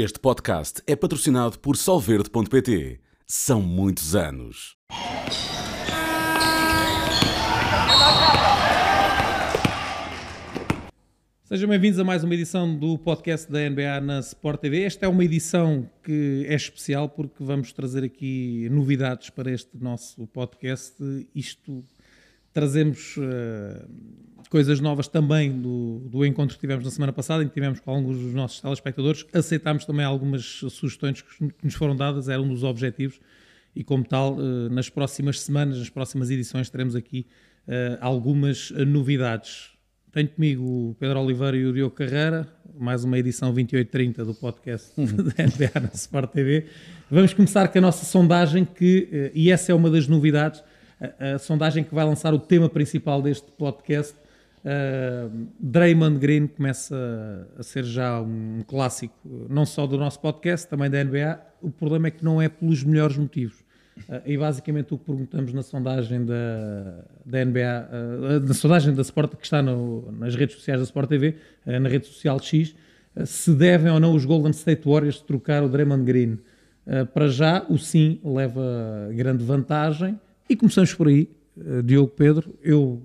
Este podcast é patrocinado por Solverde.pt. São muitos anos. Sejam bem-vindos a mais uma edição do podcast da NBA na Sport TV. Esta é uma edição que é especial porque vamos trazer aqui novidades para este nosso podcast. Isto trazemos uh, coisas novas também do, do encontro que tivemos na semana passada, em que tivemos com alguns dos nossos telespectadores. Aceitámos também algumas sugestões que nos foram dadas, era um dos objetivos, e como tal, uh, nas próximas semanas, nas próximas edições, teremos aqui uh, algumas novidades. Tenho comigo o Pedro Oliveira e o Diogo Carreira, mais uma edição 2830 do podcast da NBA na Sport TV. Vamos começar com a nossa sondagem, que, e essa é uma das novidades, a, a sondagem que vai lançar o tema principal deste podcast. Uh, Draymond Green começa a ser já um clássico, não só do nosso podcast, também da NBA. O problema é que não é pelos melhores motivos. Uh, e basicamente o que perguntamos na sondagem da, da NBA, uh, na sondagem da Sport, que está no, nas redes sociais da Sport TV, uh, na rede social X, se devem ou não os Golden State Warriors trocar o Draymond Green. para já, o sim leva grande vantagem. E começamos por aí, Diogo Pedro. Eu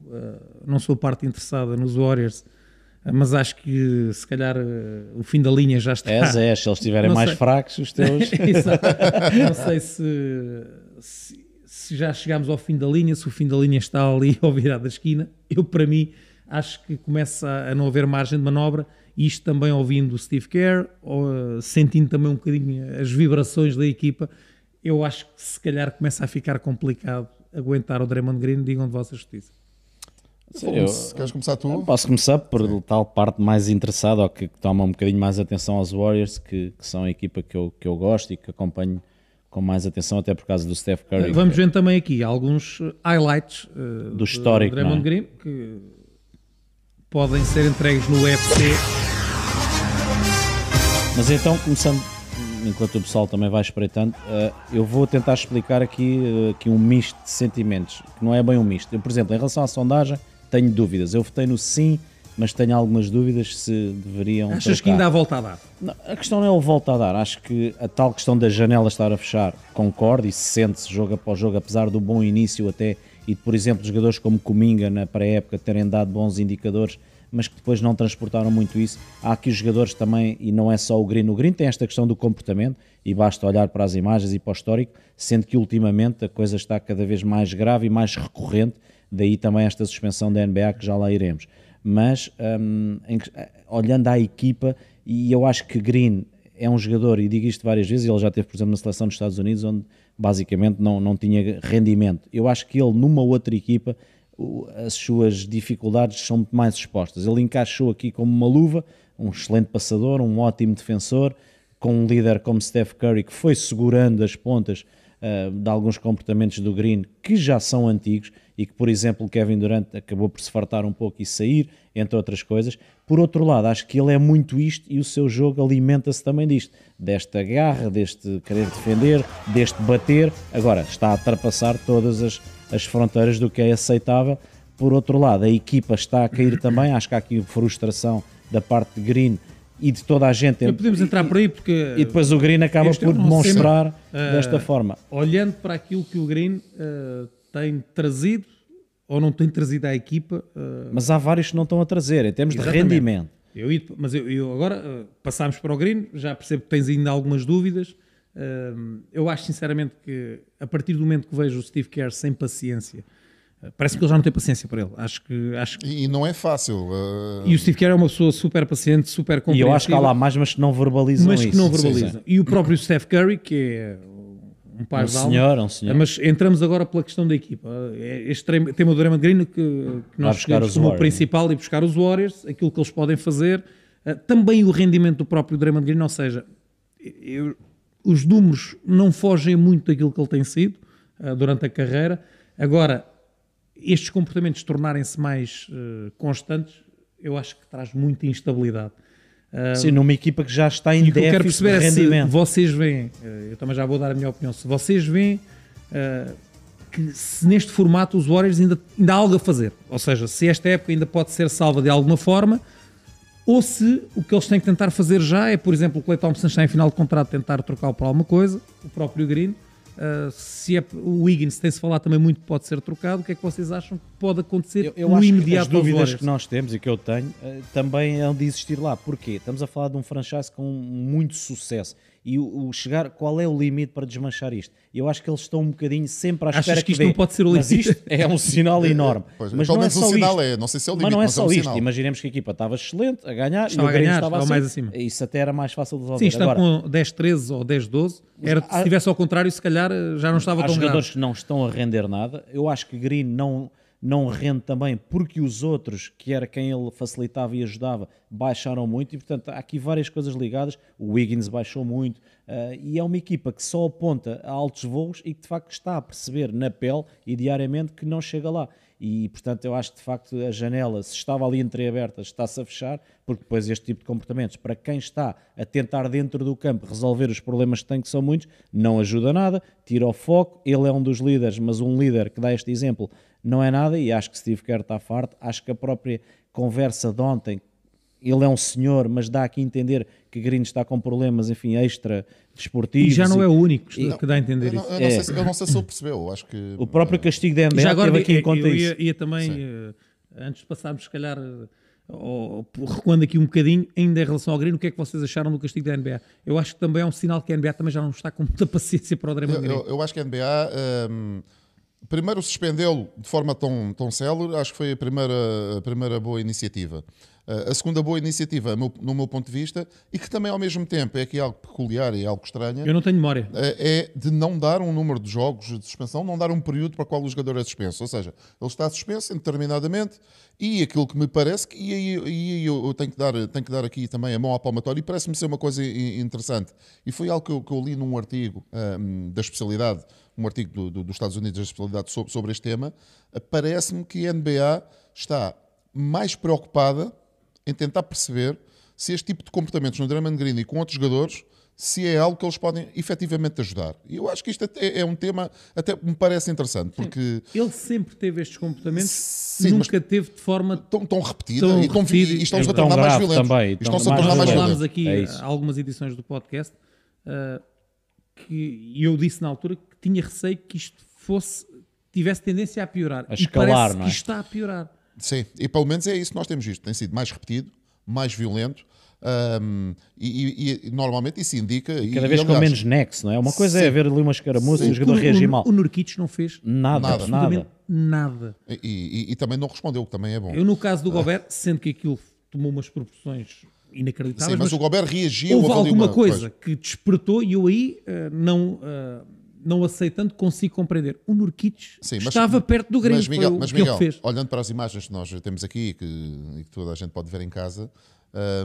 não sou parte interessada nos Warriors, mas acho que se calhar o fim da linha já está. És, é, se eles estiverem mais sei. fracos, os teus. não sei se, se, se, já chegamos ao fim da linha, se o fim da linha está ali ao virar da esquina. Eu, para mim, acho que começa a não haver margem de manobra. Isto também ouvindo o Steve Kerr, ou, sentindo também um bocadinho as vibrações da equipa, eu acho que se calhar começa a ficar complicado aguentar o Draymond Green. Digam de vossa justiça. Eu, Queres começar tu? Posso começar por Sim. tal parte mais interessada ou que, que, toma um bocadinho mais atenção aos Warriors, que, que, são a equipa que eu, que eu gosto e que acompanho com mais atenção, até por causa do Steph Curry. Vamos ver também aqui alguns highlights uh, do histórico do Draymond é? Green que podem ser entregues no UFC. Mas então, começando, enquanto o pessoal também vai espreitando, uh, eu vou tentar explicar aqui, uh, aqui um misto de sentimentos, que não é bem um misto. Eu, por exemplo, em relação à sondagem, tenho dúvidas. Eu votei no sim, mas tenho algumas dúvidas se deveriam. Achas que ainda há volta a dar? Não, a questão não é o volta a dar. Acho que a tal questão da janela estar a fechar, concordo e se sente-se jogo após jogo, apesar do bom início até e de, por exemplo, jogadores como Cominga na pré-época terem dado bons indicadores, mas que depois não transportaram muito isso. Há aqui os jogadores também, e não é só o Green. O Green tem esta questão do comportamento, e basta olhar para as imagens e para o histórico, sendo que ultimamente a coisa está cada vez mais grave e mais recorrente daí também esta suspensão da NBA que já lá iremos. Mas um, em, olhando à equipa, e eu acho que Green é um jogador, e digo isto várias vezes, ele já teve, por exemplo, na seleção dos Estados Unidos, onde basicamente não, não tinha rendimento. Eu acho que ele, numa outra equipa, as suas dificuldades são muito mais expostas. Ele encaixou aqui como uma luva, um excelente passador, um ótimo defensor, com um líder como Steph Curry, que foi segurando as pontas uh, de alguns comportamentos do Green, que já são antigos, e que, por exemplo, Kevin Durant acabou por se fartar um pouco e sair, entre outras coisas. Por outro lado, acho que ele é muito isto e o seu jogo alimenta-se também disto, desta garra, deste querer defender, deste bater. Agora, está a ultrapassar todas as, as fronteiras do que é aceitável. Por outro lado, a equipa está a cair também. Acho que há aqui frustração da parte de Green e de toda a gente. Podemos entrar por aí porque. E depois o Green acaba por é demonstrar uh, desta forma. Olhando para aquilo que o Green uh, tem trazido ou não tem trazido à equipa. Uh... Mas há vários que não estão a trazer, em termos Exatamente. de rendimento. Eu, mas eu, eu agora uh, passámos para o Green, já percebo que tens ainda algumas dúvidas. Uh, eu acho sinceramente que a partir do momento que vejo o Steve Kerr sem paciência, parece que ele já não tem paciência para ele. Acho que, acho que... E não é fácil. E o Steve Kerr é uma pessoa super paciente, super compreensiva. E eu acho que há lá mais, mas que não verbalizam mas isso. Mas que não verbalizam. Sim, sim. E o próprio Steph Curry, que é um par um de senhor, um senhor. Mas entramos agora pela questão da equipa. Este tema do Draymond Green que, que nós escolhemos como principal e buscar os Warriors, aquilo que eles podem fazer, uh, também o rendimento do próprio Draymond Green, ou seja, eu, os números não fogem muito daquilo que ele tem sido uh, durante a carreira. Agora, estes comportamentos tornarem-se mais uh, constantes, eu acho que traz muita instabilidade. Sim, numa equipa que já está em déficit quero perceber de rendimento. Se vocês veem, eh, eu também já vou dar a minha opinião, se vocês veem uh, que se neste formato os Warriors ainda, ainda há algo a fazer, ou seja, se esta época ainda pode ser salva de alguma forma, ou se o que eles têm que tentar fazer já é, por exemplo, o Clay Thompson está em final de contrato, tentar trocá-lo por alguma coisa, o próprio Green. Uh, se é, o Wiggins tem-se falado também muito que pode ser trocado, o que é que vocês acham que pode acontecer eu, eu no acho imediato que as dúvidas que nós temos e que eu tenho uh, também é de existir lá. Porquê? Estamos a falar de um franchise com muito sucesso e o, o, chegar, qual é o limite para desmanchar isto? Eu acho que eles estão um bocadinho sempre à Achas espera que isto que não pode ser o limite? Mas isto é um sinal enorme. Pois, mas não é só um sinal isto. é, não sei se é o limite, mas não é mas só é um isto. sinal. Imaginemos que a equipa estava excelente a ganhar Estava e o ganhar, estava estava assim. mais acima. Isso até era mais fácil de resolver. Sim, estão Agora, com 10-13 ou 10-12. Era, se estivesse ao contrário, se calhar eh, já não estava há tão jogadores grave. que não estão a render nada. Eu acho que Green não, não rende também porque os outros, que era quem ele facilitava e ajudava, baixaram muito e, portanto, há aqui várias coisas ligadas. O Wiggins baixou muito eh, e é uma equipa que só aponta a altos voos e que de facto está a perceber na pele e diariamente que não chega lá. E, portanto, eu acho que de facto a janela, se estava ali entreaberta, está-se a fechar, porque depois este tipo de comportamentos, para quem está a tentar dentro do campo resolver os problemas que tem, que são muitos, não ajuda nada, tira o foco. Ele é um dos líderes, mas um líder que dá este exemplo não é nada, e acho que Steve Kerr está farto. Acho que a própria conversa de ontem, ele é um senhor, mas dá aqui a entender que Green está com problemas, enfim, extra desportivos. E já não é o único que, e- que dá a entender Eu não, isso. eu não É. sei se, eu não sei se ele percebeu. eu Acho que O próprio castigo da NBA já agora, teve aqui eu, em conta eu isso. ia, ia também, eh, antes de passarmos, se calhar, eh, recuando aqui um bocadinho, ainda em relação ao Green, o que é que vocês acharam do castigo da NBA? Eu acho que também é um sinal que a NBA também já não está com muita paciência para o Draymond Eu, Green. eu- eu acho que a NBA hum, primeiro suspendê-lo de forma tão, tão célere, acho que foi a primeira, a primeira boa iniciativa. Uh, a segunda boa iniciativa, no, meu ponto de vista, e que também ao mesmo tempo é aqui algo peculiar e algo estranho, Eu não tenho memória. é de não dar um número de jogos de suspensão, não dar um período para o qual o jogador é suspenso. Ou seja, ele está suspenso indeterminadamente e aquilo que me parece, que, e aí, e aí eu tenho que, dar, tenho que dar aqui também a mão à palmatória, e parece-me ser uma coisa interessante. E foi algo que eu, que eu li num artigo hum, da especialidade, um artigo do- do- dos Estados Unidos da especialidade sobre, sobre este tema. Uh, Parece-me que a NBA está mais preocupada em tentar perceber se este tipo de comportamentos no Draymond Green e com outros jogadores se é algo que eles podem efetivamente ajudar. E eu acho que isto até é um tema até me parece interessante, porque Ele sempre teve estes comportamentos, Sim, nunca teve de forma tão, tão repetida Tão e, tão, repetido e estamos e a tornar mais violentos. também, E tão estão-se a tornar mais violentos. aqui É algumas edições do podcast eh, que e eu disse na altura que tinha receio que isto fosse tivesse tendência a piorar A e escalar, parece não é? que isto está a piorar Sim, e pelo menos é isso que nós temos visto. Tem sido mais repetido, mais violento. hum, e, e- e normalmente isso indica. e- Cada e, vez com menos nexo, não é? Uma coisa Sim. é haver ali uma escaramuça e o o, jogador reagir mal. o, o Nurkic não fez Nada, Nada. absolutamente nada. nada. E, e- e também não respondeu, o que também é bom. eu no caso do Gobert sendo que aquilo tomou umas proporções inacreditáveis Sim, mas, mas o Gobert reagiu. houve alguma uma- coisa pois. que despertou e eu aí eh, não eh, não aceitando consigo compreender o Nurkic Sim, mas- estava perto do Grêmio Mas Miguel, mas Miguel, olhando para as imagens que nós temos aqui e que, e que toda a gente pode ver em casa,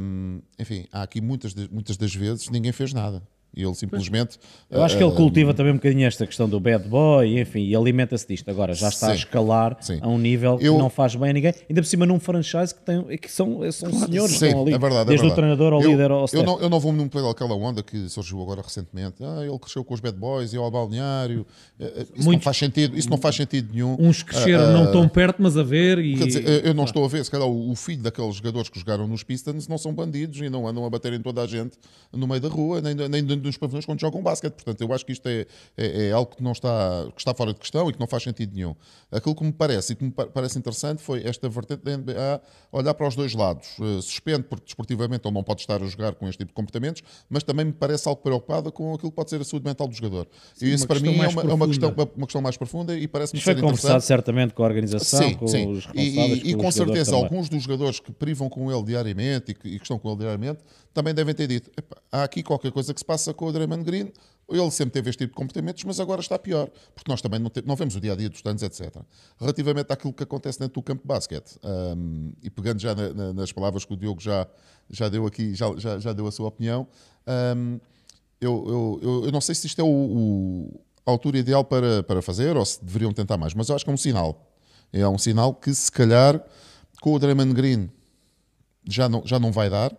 hum, enfim, há aqui muitas, muitas das vezes ninguém fez nada. E ele simplesmente. Eu acho que ele ah, cultiva também um bocadinho esta questão do bad boy, enfim, e alimenta-se disto. Agora já está a Sim. escalar Sim. a um nível Eu- que não faz bem a ninguém. Ainda por cima num franchise que, tem, que são, são senhores que Sim, estão ali. é verdade. é desde o verdade. treinador ao eu, líder ao eu staff. não, eu não vou muito pelaquela onda que surgiu agora recentemente. Ah, ele cresceu com os bad boys e ao balneário. Eh, eh, Isso não Muitos- faz sentido. Isso não faz sentido nenhum. uns cresceram Ah, não tão perto mas a ver e Quer dizer, eu- não estou a ver, se calhar o o filho daqueles jogadores que jogaram nos Pistons não são bandidos e não andam a bater em toda a gente no meio da rua, nem, nem dentro dos pavilhões quando jogam basquete. Portanto, eu acho que isto é, é, é algo que não está, que está fora de questão e que não faz sentido nenhum. Aquilo que me parece e que me pa- parece interessante foi esta vertente da NBA olhar para os dois lados. Eh, suspende porque desportivamente ele não pode estar a jogar com este tipo de comportamentos, mas também me parece algo preocupada com aquilo que pode ser a saúde mental do jogador. e isso uma para mim é uma, é uma questão, uma questão mais profunda e parece-me ser conversado interessante. certamente com a organização, Sim, com sim. os E, responsáveis. e- e com com os jogadores certeza também. alguns dos jogadores que privam com ele diariamente e que, e que estão com ele diariamente também devem ter dito: "Epá, há aqui qualquer coisa que se passa com o Draymond Green. Ele sempre teve este tipo de comportamentos, mas agora está pior, porque nós também não, te- não vemos o dia a dia dos tantos, etc. Relativamente àquilo que acontece dentro do campo de basquete, hum, e pegando já na- na- nas palavras que o Diogo já, já deu aqui, já, já, já deu a sua opinião, eu, eu, eu, eu não sei se isto é o, o- a altura ideal para, para fazer ou se deveriam tentar mais, mas eu acho que é um sinal. É um sinal que se calhar com o Draymond Green já não, já não vai dar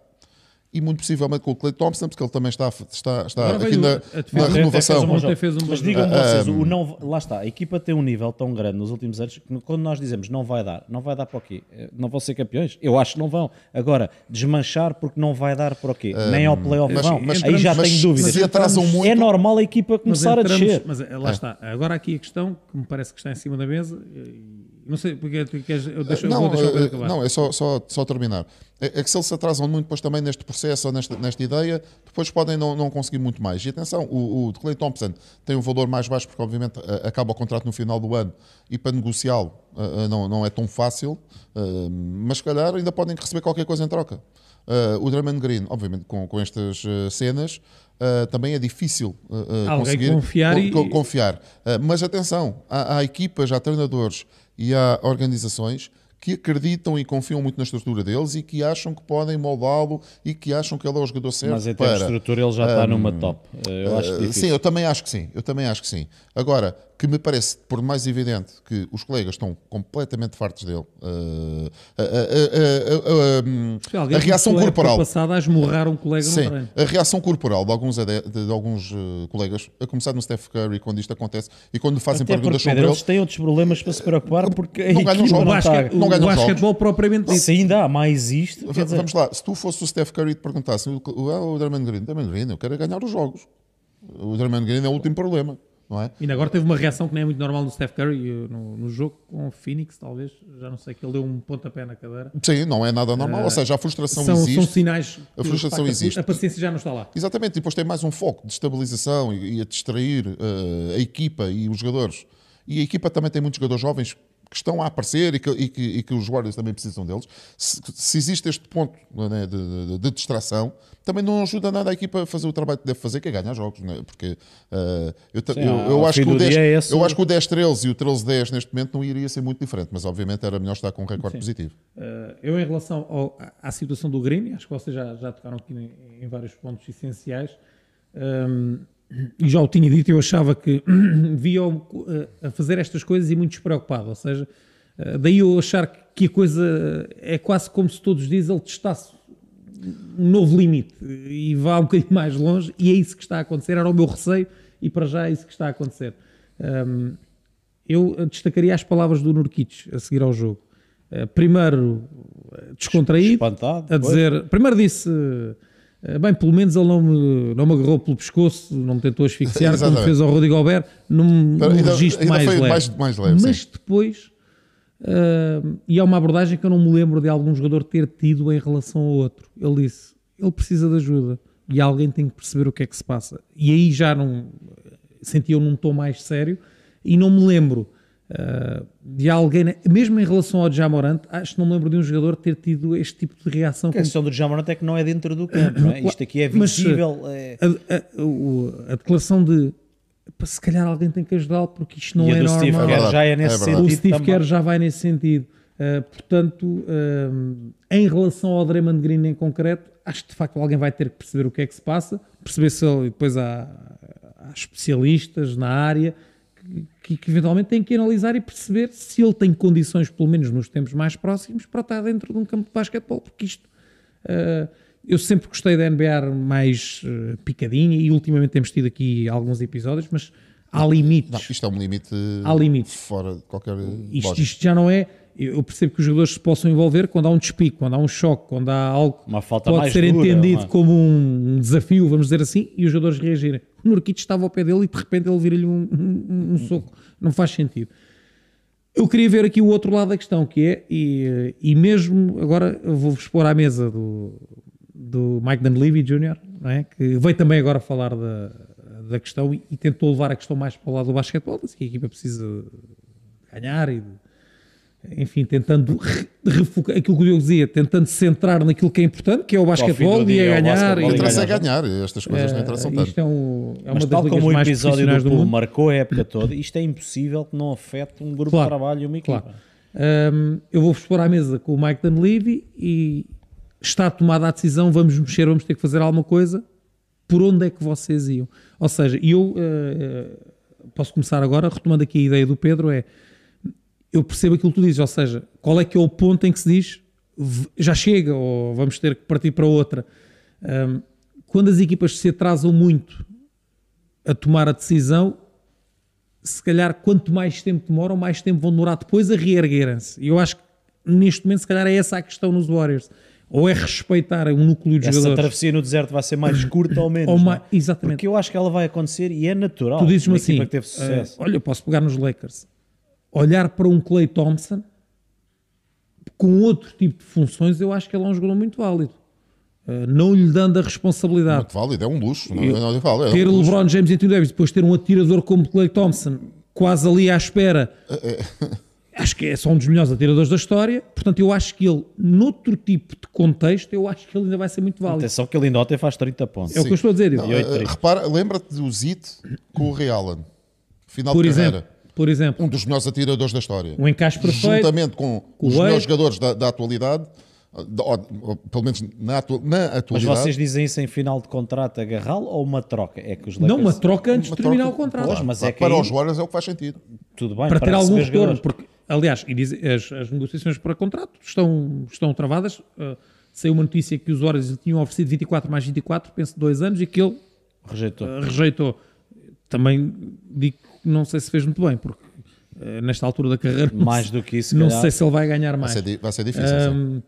e muito possivelmente com o Clay Thompson, porque ele também está, está, está aqui na, a defesa. na renovação. Um Mas digam-me vocês, o não, lá está, a equipa tem um nível tão grande nos últimos anos que quando nós dizemos não vai dar, não vai dar para o quê? Eh, Não vão ser campeões? Eu acho que não vão. Agora, desmanchar porque não vai dar para o quê? Nem ao playoff mas- vão. mas- Aí já mas- tenho dúvidas. mas se atrasam muito- É normal a equipa começar a entramos- descer. Mas eh, lá está. Agora aqui a questão que me parece que está em cima da mesa. Não sei porque tu queres. Eu, deixo, eu não, vou deixar o acabar. não, é só, só, só terminar. É, é que se eles se atrasam muito depois também neste processo ou nesta, nesta ideia, depois podem não, não conseguir muito mais. E atenção, o, o de Clay Thompson tem um valor mais baixo porque obviamente acaba o contrato no final do ano e para negociá-lo eh, eh, não, não é tão fácil, eh, mas se calhar ainda podem receber qualquer coisa em troca. Eh, o Drummond Green, obviamente com, com estas eh, cenas, eh, também é difícil Alguém conseguir confiar co- e- co- confiar. Uh, mas atenção, há, há equipas, há treinadores e há organizações que acreditam e confiam muito na estrutura deles e que acham que podem moldá-lo e que acham que ele é o jogador certo Mas em termos de estrutura ele já está numa top. Eh, Eu acho Uh, difícil. sim, eu também acho que sim. Eu também acho que sim. Agora, que me parece por mais evidente que os colegas estão completamente fartos dele. Uh, a- a- a- a- reação corporal. passada a esmurrar um colega no Sim, treino. a reação corporal de alguns, de, de alguns uh, colegas, a começar no Steph Curry, quando isto acontece, e quando fazem Até perguntas sobre Pedro, ele, eles têm outros problemas para se preocupar porque Não ganham jogos. O, não não o ganham basquetebol propriamente dito. Se ainda há mais isto, quer Va- dizer, Vamos lá, se tu fosse o Steph Curry e te perguntasse o, o, o Draymond Green, Draymond Green, eu quero ganhar os jogos. O Draymond Green é o último problema, não é? Ainda agora teve uma reação que nem é muito normal no Steph Curry eh, no, no jogo com o Phoenix, talvez. Já não sei, que ele deu um pontapé na cadeira. Sim, não é nada normal, ou seja, a frustração São, existe. são sinais. A frustração pá, existe. A paciência já não está lá. Exatamente, e depois tem mais um foco de estabilização e, e a distrair eh, a equipa e os jogadores. E a equipa também tem muitos jogadores jovens que estão a aparecer e que, e que- e que os Warriors também precisam deles. Se, se existe este ponto né, de, de- de distração, também não ajuda nada a equipa a fazer o trabalho que deve fazer, que é ganhar jogos. Né? Porque eh, eu, Sim, eu, eu acho que o do 10, dia é eu acho que o 10-13 e o 13-10 neste momento não iria ser muito diferente, mas obviamente era melhor estar com um recorde positivo. Eh, eu, em relação ao- à- situação do Grêmio, acho que vocês já, já tocaram aqui em, em vários pontos essenciais. ehm, e já o tinha dito, eu achava que via-o eh, a fazer estas coisas e muito despreocupado. Ou seja, eh, daí eu achar que a coisa é quase como se todos os dias ele testasse um novo limite e vá um bocadinho mais longe, e é isso que está a acontecer. Era o meu receio, e para já é isso que está a acontecer. Eu destacaria as palavras do Nurkic a seguir ao jogo. Eh, primeiro, descontraído, espantado. a pois. dizer, primeiro disse, bem, pelo menos ele não me, não me agarrou pelo pescoço, não me tentou asfixiar, como fez ao Rodrigo Albert, num, num ainda- registro ainda mais leve. mais- mais leve, Mas sim. depois, eh, e é uma abordagem que eu não me lembro de algum jogador ter tido em relação ao outro. Ele disse, ele precisa de ajuda e alguém tem que perceber o que é que se passa. E aí já não senti eu num tom mais sério e não me lembro uh, de alguém, mesmo em relação ao Jamorant, acho que não me lembro de um jogador ter tido este tipo de reação. A questão do Jamorant é que não é dentro do campo. não é? Isto aqui é Mas, visível. é- A, a- a declaração de "Pá, se calhar alguém tem que ajudá-lo porque isto não e é do Steve normal. Kerr já é é nesse verdade. sentido. O Steve. Kerr já vai nesse sentido. Uh, portanto, um, em relação ao Draymond Green em concreto, acho que de facto alguém vai ter que perceber o que é que se passa, perceber se ele, e depois há, há especialistas na área que, que eventualmente têm que analisar e perceber se ele tem condições, pelo menos nos tempos mais próximos, para estar dentro de um campo de basquetebol, porque isto. uh, eu sempre gostei da NBA mais uh, picadinha e ultimamente temos tido aqui alguns episódios, mas há limites. Não, isto é um limite Há limites. fora de qualquer Isto, isto já não é. Eu percebo que os jogadores se possam envolver quando há um despique, quando há um choque, quando há algo que pode mais ser dura, entendido é? como um desafio, vamos dizer assim, e os jogadores reagirem. O Nurkic estava ao pé dele e de repente ele vira-lhe um, um- um soco. Não faz sentido. Eu queria ver aqui o outro lado da questão, que é, e, e mesmo agora vou-vos expor à mesa do, do Mike Dunleavy Jr., não é? que veio também agora falar da, da questão e, e tentou levar a questão mais para o lado do basquetebol, disse que a equipa precisa ganhar e de- enfim, tentando re- refocar aquilo que eu dizia, tentando centrar naquilo que é importante, que é o basquetebol e é é o ganhar. e, e Interessa é ganhar. estas coisas não interessam eh, tanto. isto é, um, é uma Mas tal como o episódio do do marcou a época toda, isto é impossível que não afete um grupo Claro, de trabalho e uma equipa. Claro. Hum, eu vou-vos pôr à mesa com o Mike Dunleavy e está tomada a decisão, vamos mexer, vamos ter que fazer alguma coisa. Por onde é que vocês iam? Ou seja, eu eh, posso começar agora, retomando aqui a ideia do Pedro, é eu percebo aquilo que tu dizes, ou seja, qual é que é o ponto em que se diz "V- já chega ou vamos ter que partir para outra. Ahm, quando as equipas se atrasam muito a tomar a decisão, se calhar quanto mais tempo demoram, mais tempo vão demorar depois a reerguerem-se. E eu acho que neste momento, se calhar, é essa a questão nos Warriors. Ou é respeitar um núcleo de Essa jogadores. travessia no deserto vai ser mais curta ou menos. Ou é? mais- exatamente. Porque eu acho que ela vai acontecer e é natural. Tu dizes-me assim: teve sucesso. eh, olha, eu posso pegar nos Lakers, olhar para um Clay Thompson com outro tipo de funções, eu acho que ele é um jogador muito válido. Eh, não lhe dando a responsabilidade. Muito válido, é um luxo. Não, Eu- não, não, falo, é ter um luxo. LeBron James e Anthony Davis, depois ter um atirador como Clay Thompson, quase ali à espera. Acho que é só um dos melhores atiradores da história. Portanto, eu acho que ele, noutro tipo de contexto, eu acho que ele ainda vai ser muito válido. Atenção que ele ainda ontem faz 30 pontos. É o que eu estou a dizer. Não, eu. eh, repara, lembra-te do Zit com o Ray Allen. Final Por de exemplo, carreira. Por exemplo, Um dos melhores atiradores da história. um encaixe perfeito. Juntamente com, com os melhores Wade. jogadores da, da atualidade, da- ou- ou pelo menos na, atua- na Mas atualidade. vocês dizem isso em final de contrato agarrá-lo ou uma troca? É que os Não, Lakers... uma troca antes uma de terminar troca- o contrato. Pois, mas é que para aí- os Warriors é o que faz sentido. Tudo bem, para ter algum retorno. jogadores. Porque, aliás, as, as negociações para contrato estão, estão travadas. Uh, saiu uma notícia que os Warriors lhe tinham oferecido 24 mais 24, penso dois anos, e que ele Rejeitou. uh, rejeitou. Também digo que não sei se fez muito bem, porque uh, nesta altura da carreira não Mais do que isso, não calhar. sei se ele vai ganhar Vai mais. ser, di- vai ser difícil. Um,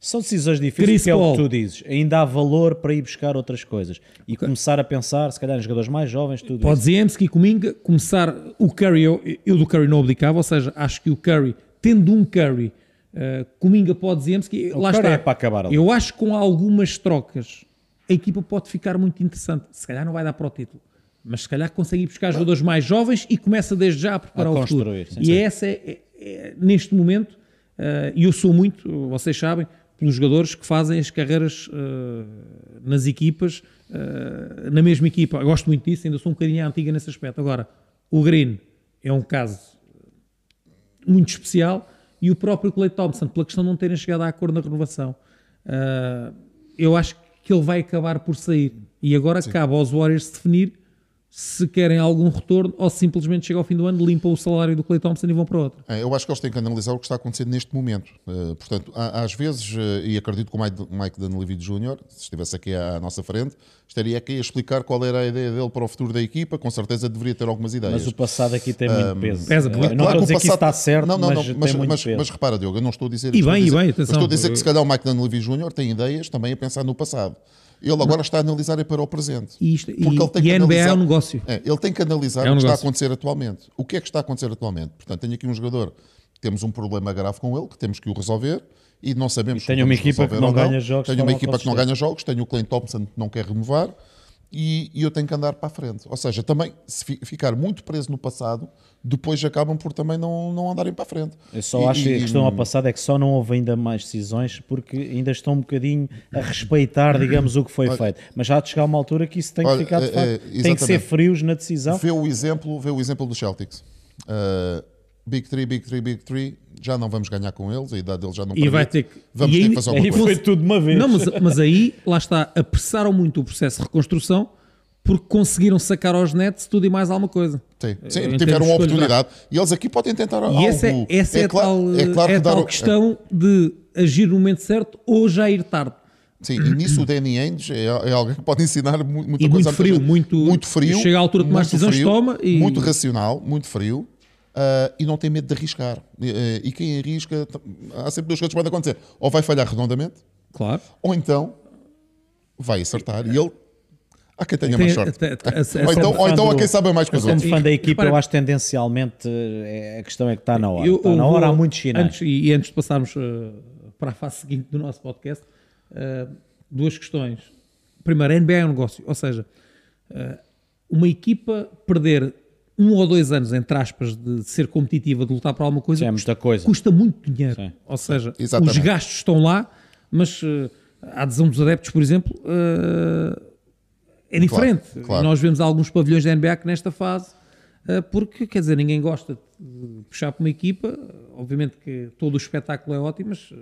São decisões difíceis, Chris que é o Paul. que tu dizes. Ainda há valor para ir buscar outras coisas. E começar a pensar, se calhar, em jogadores mais jovens, tudo Pode isso. Ziemski, Cominga, começar o Curry, eu, eu do Curry não abdicava, ou seja, acho que o Curry, tendo um Curry, uh, Cominga pode Ziemski, lá Curry está. é para acabar ali. Eu acho que com algumas trocas a equipa pode ficar muito interessante. Se calhar não vai dar para o título, mas se calhar consegue ir buscar jogadores mais jovens e começa desde já a preparar A o futuro. sim, e sim. essa é, é- é, neste momento, uh, e eu sou muito, vocês sabem, pelos jogadores que fazem as carreiras uh, nas equipas, uh, na mesma equipa. Eu gosto muito disso, ainda sou um bocadinho antiga nesse aspecto. Agora, o Green é um caso muito especial e o próprio Clay Thompson, pela questão de não terem chegado a acordo na renovação. Uh, eu acho que ele vai acabar por sair. E agora cabe aos Warriors definir se querem algum retorno ou simplesmente chega ao fim do ano, limpam o salário do Clay Thompson e vão para outro. É, eu acho que eles têm que analisar o que está acontecendo neste momento. Uh, portanto, há- às vezes, uh, e acredito que o Mike, Mike Dunleavy Jr., se estivesse aqui à, à nossa frente, estaria aqui a explicar qual era a ideia dele para o futuro da equipa. Com certeza deveria ter algumas ideias. Mas o passado aqui tem muito peso. pesa, Eu claro não estou a que o dizer que isso passado- está certo, não, não, mas não, tem mas, muito mas, peso. mas repara, Diogo, eu não estou a dizer E estou a bem, e dizer- bem, atenção. Estou a dizer que se calhar o Mike Dunleavy Jr. tem ideias também a pensar no passado. Ele agora está a analisar é para o presente. E, isto, e, Porque ele tem e que a NBA é analisar- um negócio. É, ele tem que analisar É um o que está a acontecer atualmente. O que é que está a acontecer atualmente? Portanto, tenho aqui um jogador, temos um problema grave com ele, que temos que o resolver e não sabemos E tenho uma equipa que não ou ganha jogos Tenho uma não equipa que não ganha jogos, tenho o Clint Thompson que não quer renovar e, e eu tenho que andar para a frente. Ou seja, também, se fi- ficar muito preso no passado, depois acabam por também não, não andarem para a frente. Eu só E- acho que a questão ao passado é que só não houve ainda mais decisões porque ainda estão um bocadinho a respeitar, digamos, o que foi feito. Mas já há de chegar uma altura que isso tem que Olha, ficar de é, facto. é, tem que ser frios na decisão. Vê o exemplo, vê o exemplo dos Celtics. Uh, Big 3, Big 3, Big 3, já não vamos ganhar com eles, a idade deles já não E vai permite. ter que- Vamos e ter aí- que fazer alguma Aí coisa. foi tudo de uma vez. Não, mas, mas aí, lá está, apressaram muito o processo de reconstrução porque conseguiram sacar aos Nets tudo e mais alguma coisa. Sim, sim, Em termos tiveram uma oportunidade e eles aqui podem tentar algo. E essa é, essa é, a claro, tal, é claro é que tal o- questão de agir no momento certo ou já ir tarde. Sim, e nisso o Danny Ainge é, é alguém que pode ensinar mu- muita E coisa. muito frio, muito- muito frio. chega à altura de tomar decisões, frio, toma e- Muito racional, muito frio. ah, e não tem medo de arriscar. E, eh, e quem arrisca, há sempre duas coisas que podem acontecer. Ou vai falhar redondamente, Claro. ou então vai acertar. E ele. Há quem tenha mais sorte. te- te- essa- ou então, ou então há quem saiba mais que os Como outros. fã da equipa, eu acho tendencialmente eh, a questão é que está na hora. Eu- está na vou- hora, há muitos sinais. Antes, e antes de passarmos uh, para a fase seguinte do nosso podcast, uh, duas questões. Primeiro, a NBA é um negócio, ou seja, uh, uma equipa perder um ou dois anos, entre aspas, de ser competitiva, de lutar para alguma coisa, Sim, é coisa. custa muito dinheiro. Sim. Ou seja, Exatamente. os gastos estão lá, mas uh, a adesão dos adeptos, por exemplo, uh, é diferente. claro. Nós vemos alguns pavilhões da NBA que nesta fase, uh, porque quer dizer, ninguém gosta de puxar para uma equipa. Obviamente que todo o espetáculo é ótimo, mas uh,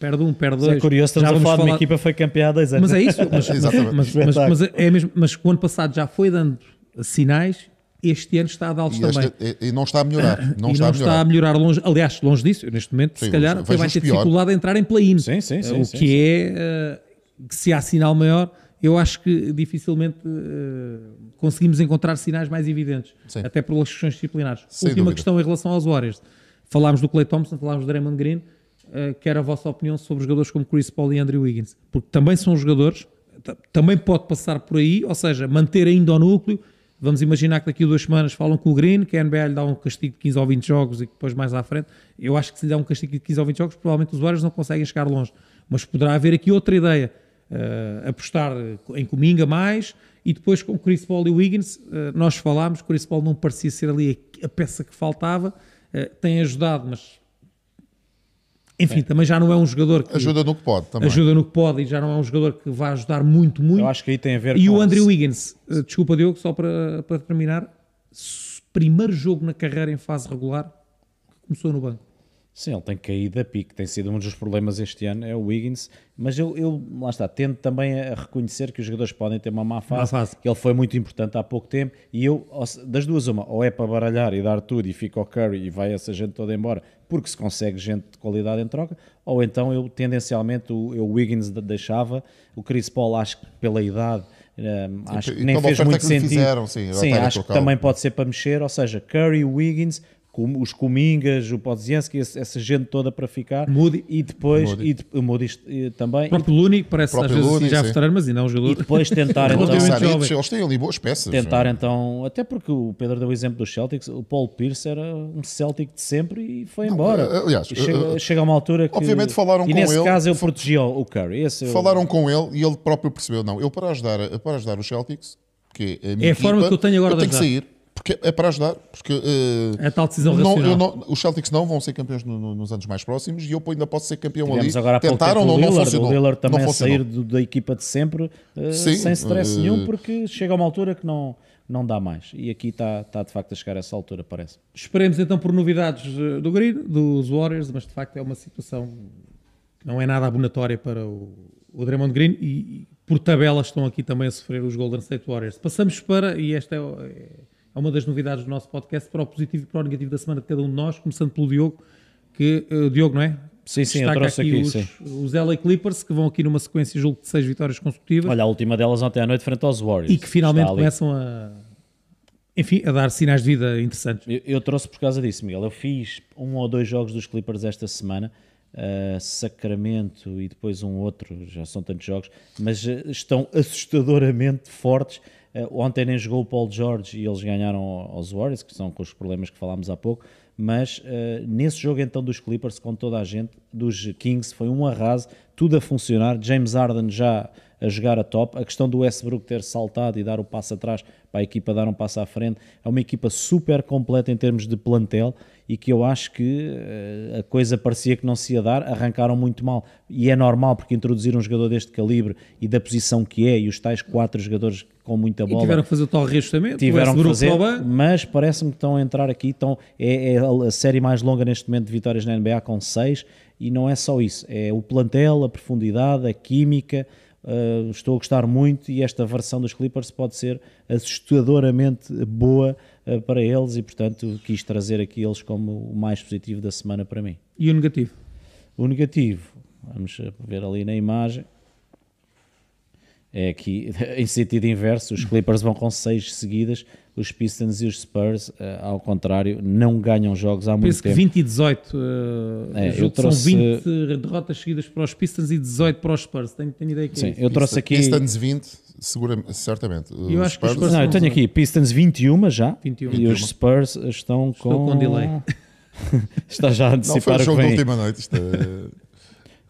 perde um, perde Mas dois. é curioso, estamos Já a falar de uma equipa que foi campeã há dois anos. Mas é isso, mas, mas, Exatamente. mas, mas, é mesmo, mas o ano passado já foi dando sinais, este ano está a E, também. este- e- não está a melhorar. Não e está não a melhorar. está a melhorar longe, aliás, longe disso, neste momento, Sim, se calhar, vai ter pior. dificuldade em entrar em play-in. Sim, sim, sim, o sim, que sim. é, eh, que se há sinal maior, eu acho que dificilmente uh, conseguimos encontrar sinais mais evidentes, Sim. até pelas questões disciplinares. Sem Última dúvida. questão em relação aos Warriors. Falámos do Clay Thompson, falámos do Draymond Green, uh, quero a vossa opinião sobre jogadores como Chris Paul e Andrew Wiggins, porque também são jogadores, também pode passar por aí, ou seja, manter ainda o núcleo. Vamos imaginar que daqui a duas semanas falam com o Green, que a NBA lhe dá um castigo de 15 ou 20 jogos e que depois mais à frente. Eu acho que se lhe dá um castigo de 15 ou 20 jogos, provavelmente os Warriors não conseguem chegar longe. Mas poderá haver aqui outra ideia. Uh, apostar em Cominga mais e depois com Chris Paul e Wiggins, uh, nós falámos, Chris Paul não parecia ser ali a, a peça que faltava, uh, tem ajudado, mas enfim, também já não é um jogador que Ajuda no que pode também. ajuda no que pode e já não é um jogador que vai ajudar muito, muito. Eu acho que aí tem a ver E com o Andrew Wiggins, uh, desculpa Diogo, só para, para terminar, primeiro jogo na carreira em fase regular, começou no banco. Sim, ele tem caído a pique, tem sido um dos problemas este ano, é o Wiggins, mas eu, eu lá está, tento também a reconhecer que os jogadores podem ter uma má fase, Má fase. que ele foi muito importante há pouco tempo, e eu, das duas uma, ou é para baralhar e dar tudo e fica o Curry e vai essa gente toda embora, porque se consegue gente de qualidade em troca, ou então eu tendencialmente o, eu, o Wiggins de- deixava, o Chris Paul acho que pela idade... hum, acho que nem fez muito sentido. fizeram, sim, sim acho que também pode ser para mexer, ou seja, Curry, Wiggins, os Comingas, o Podzianski, esse- essa gente toda para ficar. Moody. E depois, Moody. e de- o Moody eh, também. O próprio Looney, parece próprio às vezes Looney, já veterano, mas ainda é um E, jogador. e depois tentar então, eles têm ali boas peças. tentar então, até porque o Pedro deu o exemplo dos Celtics, o Paul Pierce era um Celtic de sempre e foi embora. eh, aliás, E chega, eh, chega a uma altura que. obviamente falaram e com nesse ele, caso eu fa- protegi o o Curry. Esse eu- Falaram com ele e ele próprio percebeu, não, eu para ajudar, para ajudar os Celtics, que é a minha É a forma equipa, que eu tenho agora de tenho que ajudar. sair, porque é para ajudar, porque eh, É tal decisão não, não- os Celtics não vão ser campeões no- no- nos anos mais próximos e eu ainda posso ser campeão Tivemos ali. agora Tentaram, não, o não funcionou. o Lillard também não a funcionou. sair do- da equipa de sempre eh, Sim, sem stress eh, nenhum porque chega a uma altura que não, não dá mais e aqui está, está de facto a chegar a essa altura parece Esperemos então por novidades do Green, dos Warriors, mas de facto é uma situação que não é nada abonatória para o, o Draymond Green e, e por tabela estão aqui também a sofrer os Golden State Warriors. Passamos para, e esta é, o- é uma das novidades do nosso podcast, para o positivo e para o negativo da semana de cada um de nós, começando pelo Diogo, que eh, Diogo, não é? Sim, sim, eu Destaca trouxe aqui, os, sim. os LA Clippers, que vão aqui numa sequência, julgo, de seis vitórias consecutivas olha a última delas ontem à noite frente aos Warriors e que finalmente começam a, enfim, a dar sinais de vida interessantes. eu, eu trouxe por causa disso Miguel eu fiz um ou dois jogos dos Clippers esta semana uh, Sacramento e depois um outro já são tantos jogos mas uh, estão assustadoramente fortes. Uh, ontem nem jogou o Paul George e eles ganharam aos Warriors, que são com os problemas que falámos há pouco, mas nesse jogo então dos Clippers, com toda a gente, dos Kings, foi um arraso, tudo a funcionar, James Harden já a jogar a top, a questão do Westbrook ter saltado e dar o passo atrás para a equipa dar um passo à frente, é uma equipa super completa em termos de plantel e que eu acho que uh, a coisa parecia que não se ia dar, arrancaram muito mal e é normal porque introduzir um jogador deste calibre e da posição que é e os tais quatro jogadores com muita E bola tiveram que fazer o tal reajustamento, tiveram que fazer, banco. mas parece-me que estão a entrar aqui. Estão, é, é a série mais longa neste momento de vitórias na NBA com 6 e não é só isso, é o plantel, a profundidade, a química. Uh, estou a gostar muito e esta versão dos Clippers pode ser assustadoramente boa uh, para eles e, portanto, quis trazer aqui eles como o mais positivo da semana para mim. E o negativo? O negativo, vamos ver ali na imagem, é aqui em sentido inverso. Os Clippers vão com seis seguidas, os Pistons e os Spurs, eh, ao contrário, não ganham jogos há muito Penso que tempo. 20 e 18. Uh, É, eu eu que trouxe- São 20 derrotas seguidas para os Pistons e 18 para os Spurs. Tenho, tenho ideia que é Sim, isso. eu trouxe aqui. Pistons 20, seguramente, certamente. Os acho que os Spurs- Spurs- Não, eu tenho aqui Pistons 21 já 21. e os Spurs estão com. Estou com delay. Está já a Não foi antecipar o o que jogo da última noite. Isto é...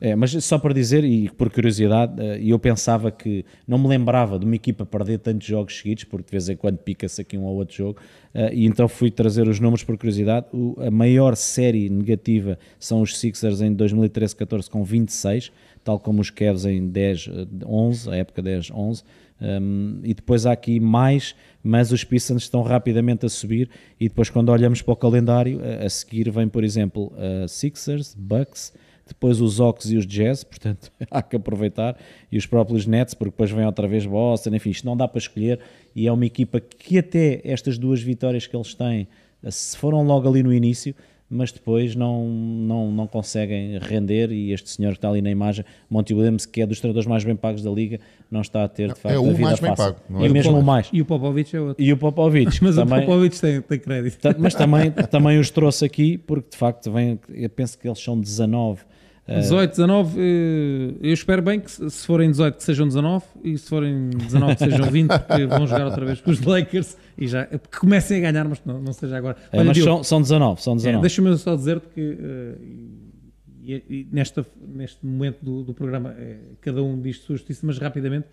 É, mas só para dizer, e por curiosidade, eh, eu pensava que não me lembrava de uma equipa perder tantos jogos seguidos, porque de vez em quando pica-se aqui um ou outro jogo, eh, e então fui trazer os números por curiosidade. A maior série negativa são os Sixers em 2013-14 com 26, tal como os Cavs em 10-11, a época 10-11. Um, e depois há aqui mais, mas os Pistons estão rapidamente a subir. E depois, quando olhamos para o calendário, a, a seguir vem, por exemplo, a Sixers, Bucks, depois os Ox e os Jazz, portanto há que aproveitar, e os próprios Nets, porque depois vem outra vez Boston, enfim, isto não dá para escolher, e é uma equipa que até estas duas vitórias que eles têm, se foram logo ali no início, mas depois não, não, não conseguem render. E este senhor que está ali na imagem, Monty Williams, que é dos treinadores mais bem pagos da liga, não está a ter de facto É o a vida mais bem fácil. pago, É é? mesmo o mais. E o Popovic é outro. E o Popovic, que Mas também, o Popovic tem, tem crédito. mas também, também os trouxe aqui, porque de facto vem, eu penso que eles são 19. Eh, 18, 19, eh, eu espero bem que se forem 18 que sejam 19 e se forem 19 que sejam 20, porque vão jogar outra vez com os Lakers e já que comecem a ganhar, mas não, não seja agora. é, Olha, mas Diogo, são, são 19, são É, 19. Deixa-me só dizer-te que eh, e, e nesta, neste momento do, do programa eh, cada um diz sua justiça, mas rapidamente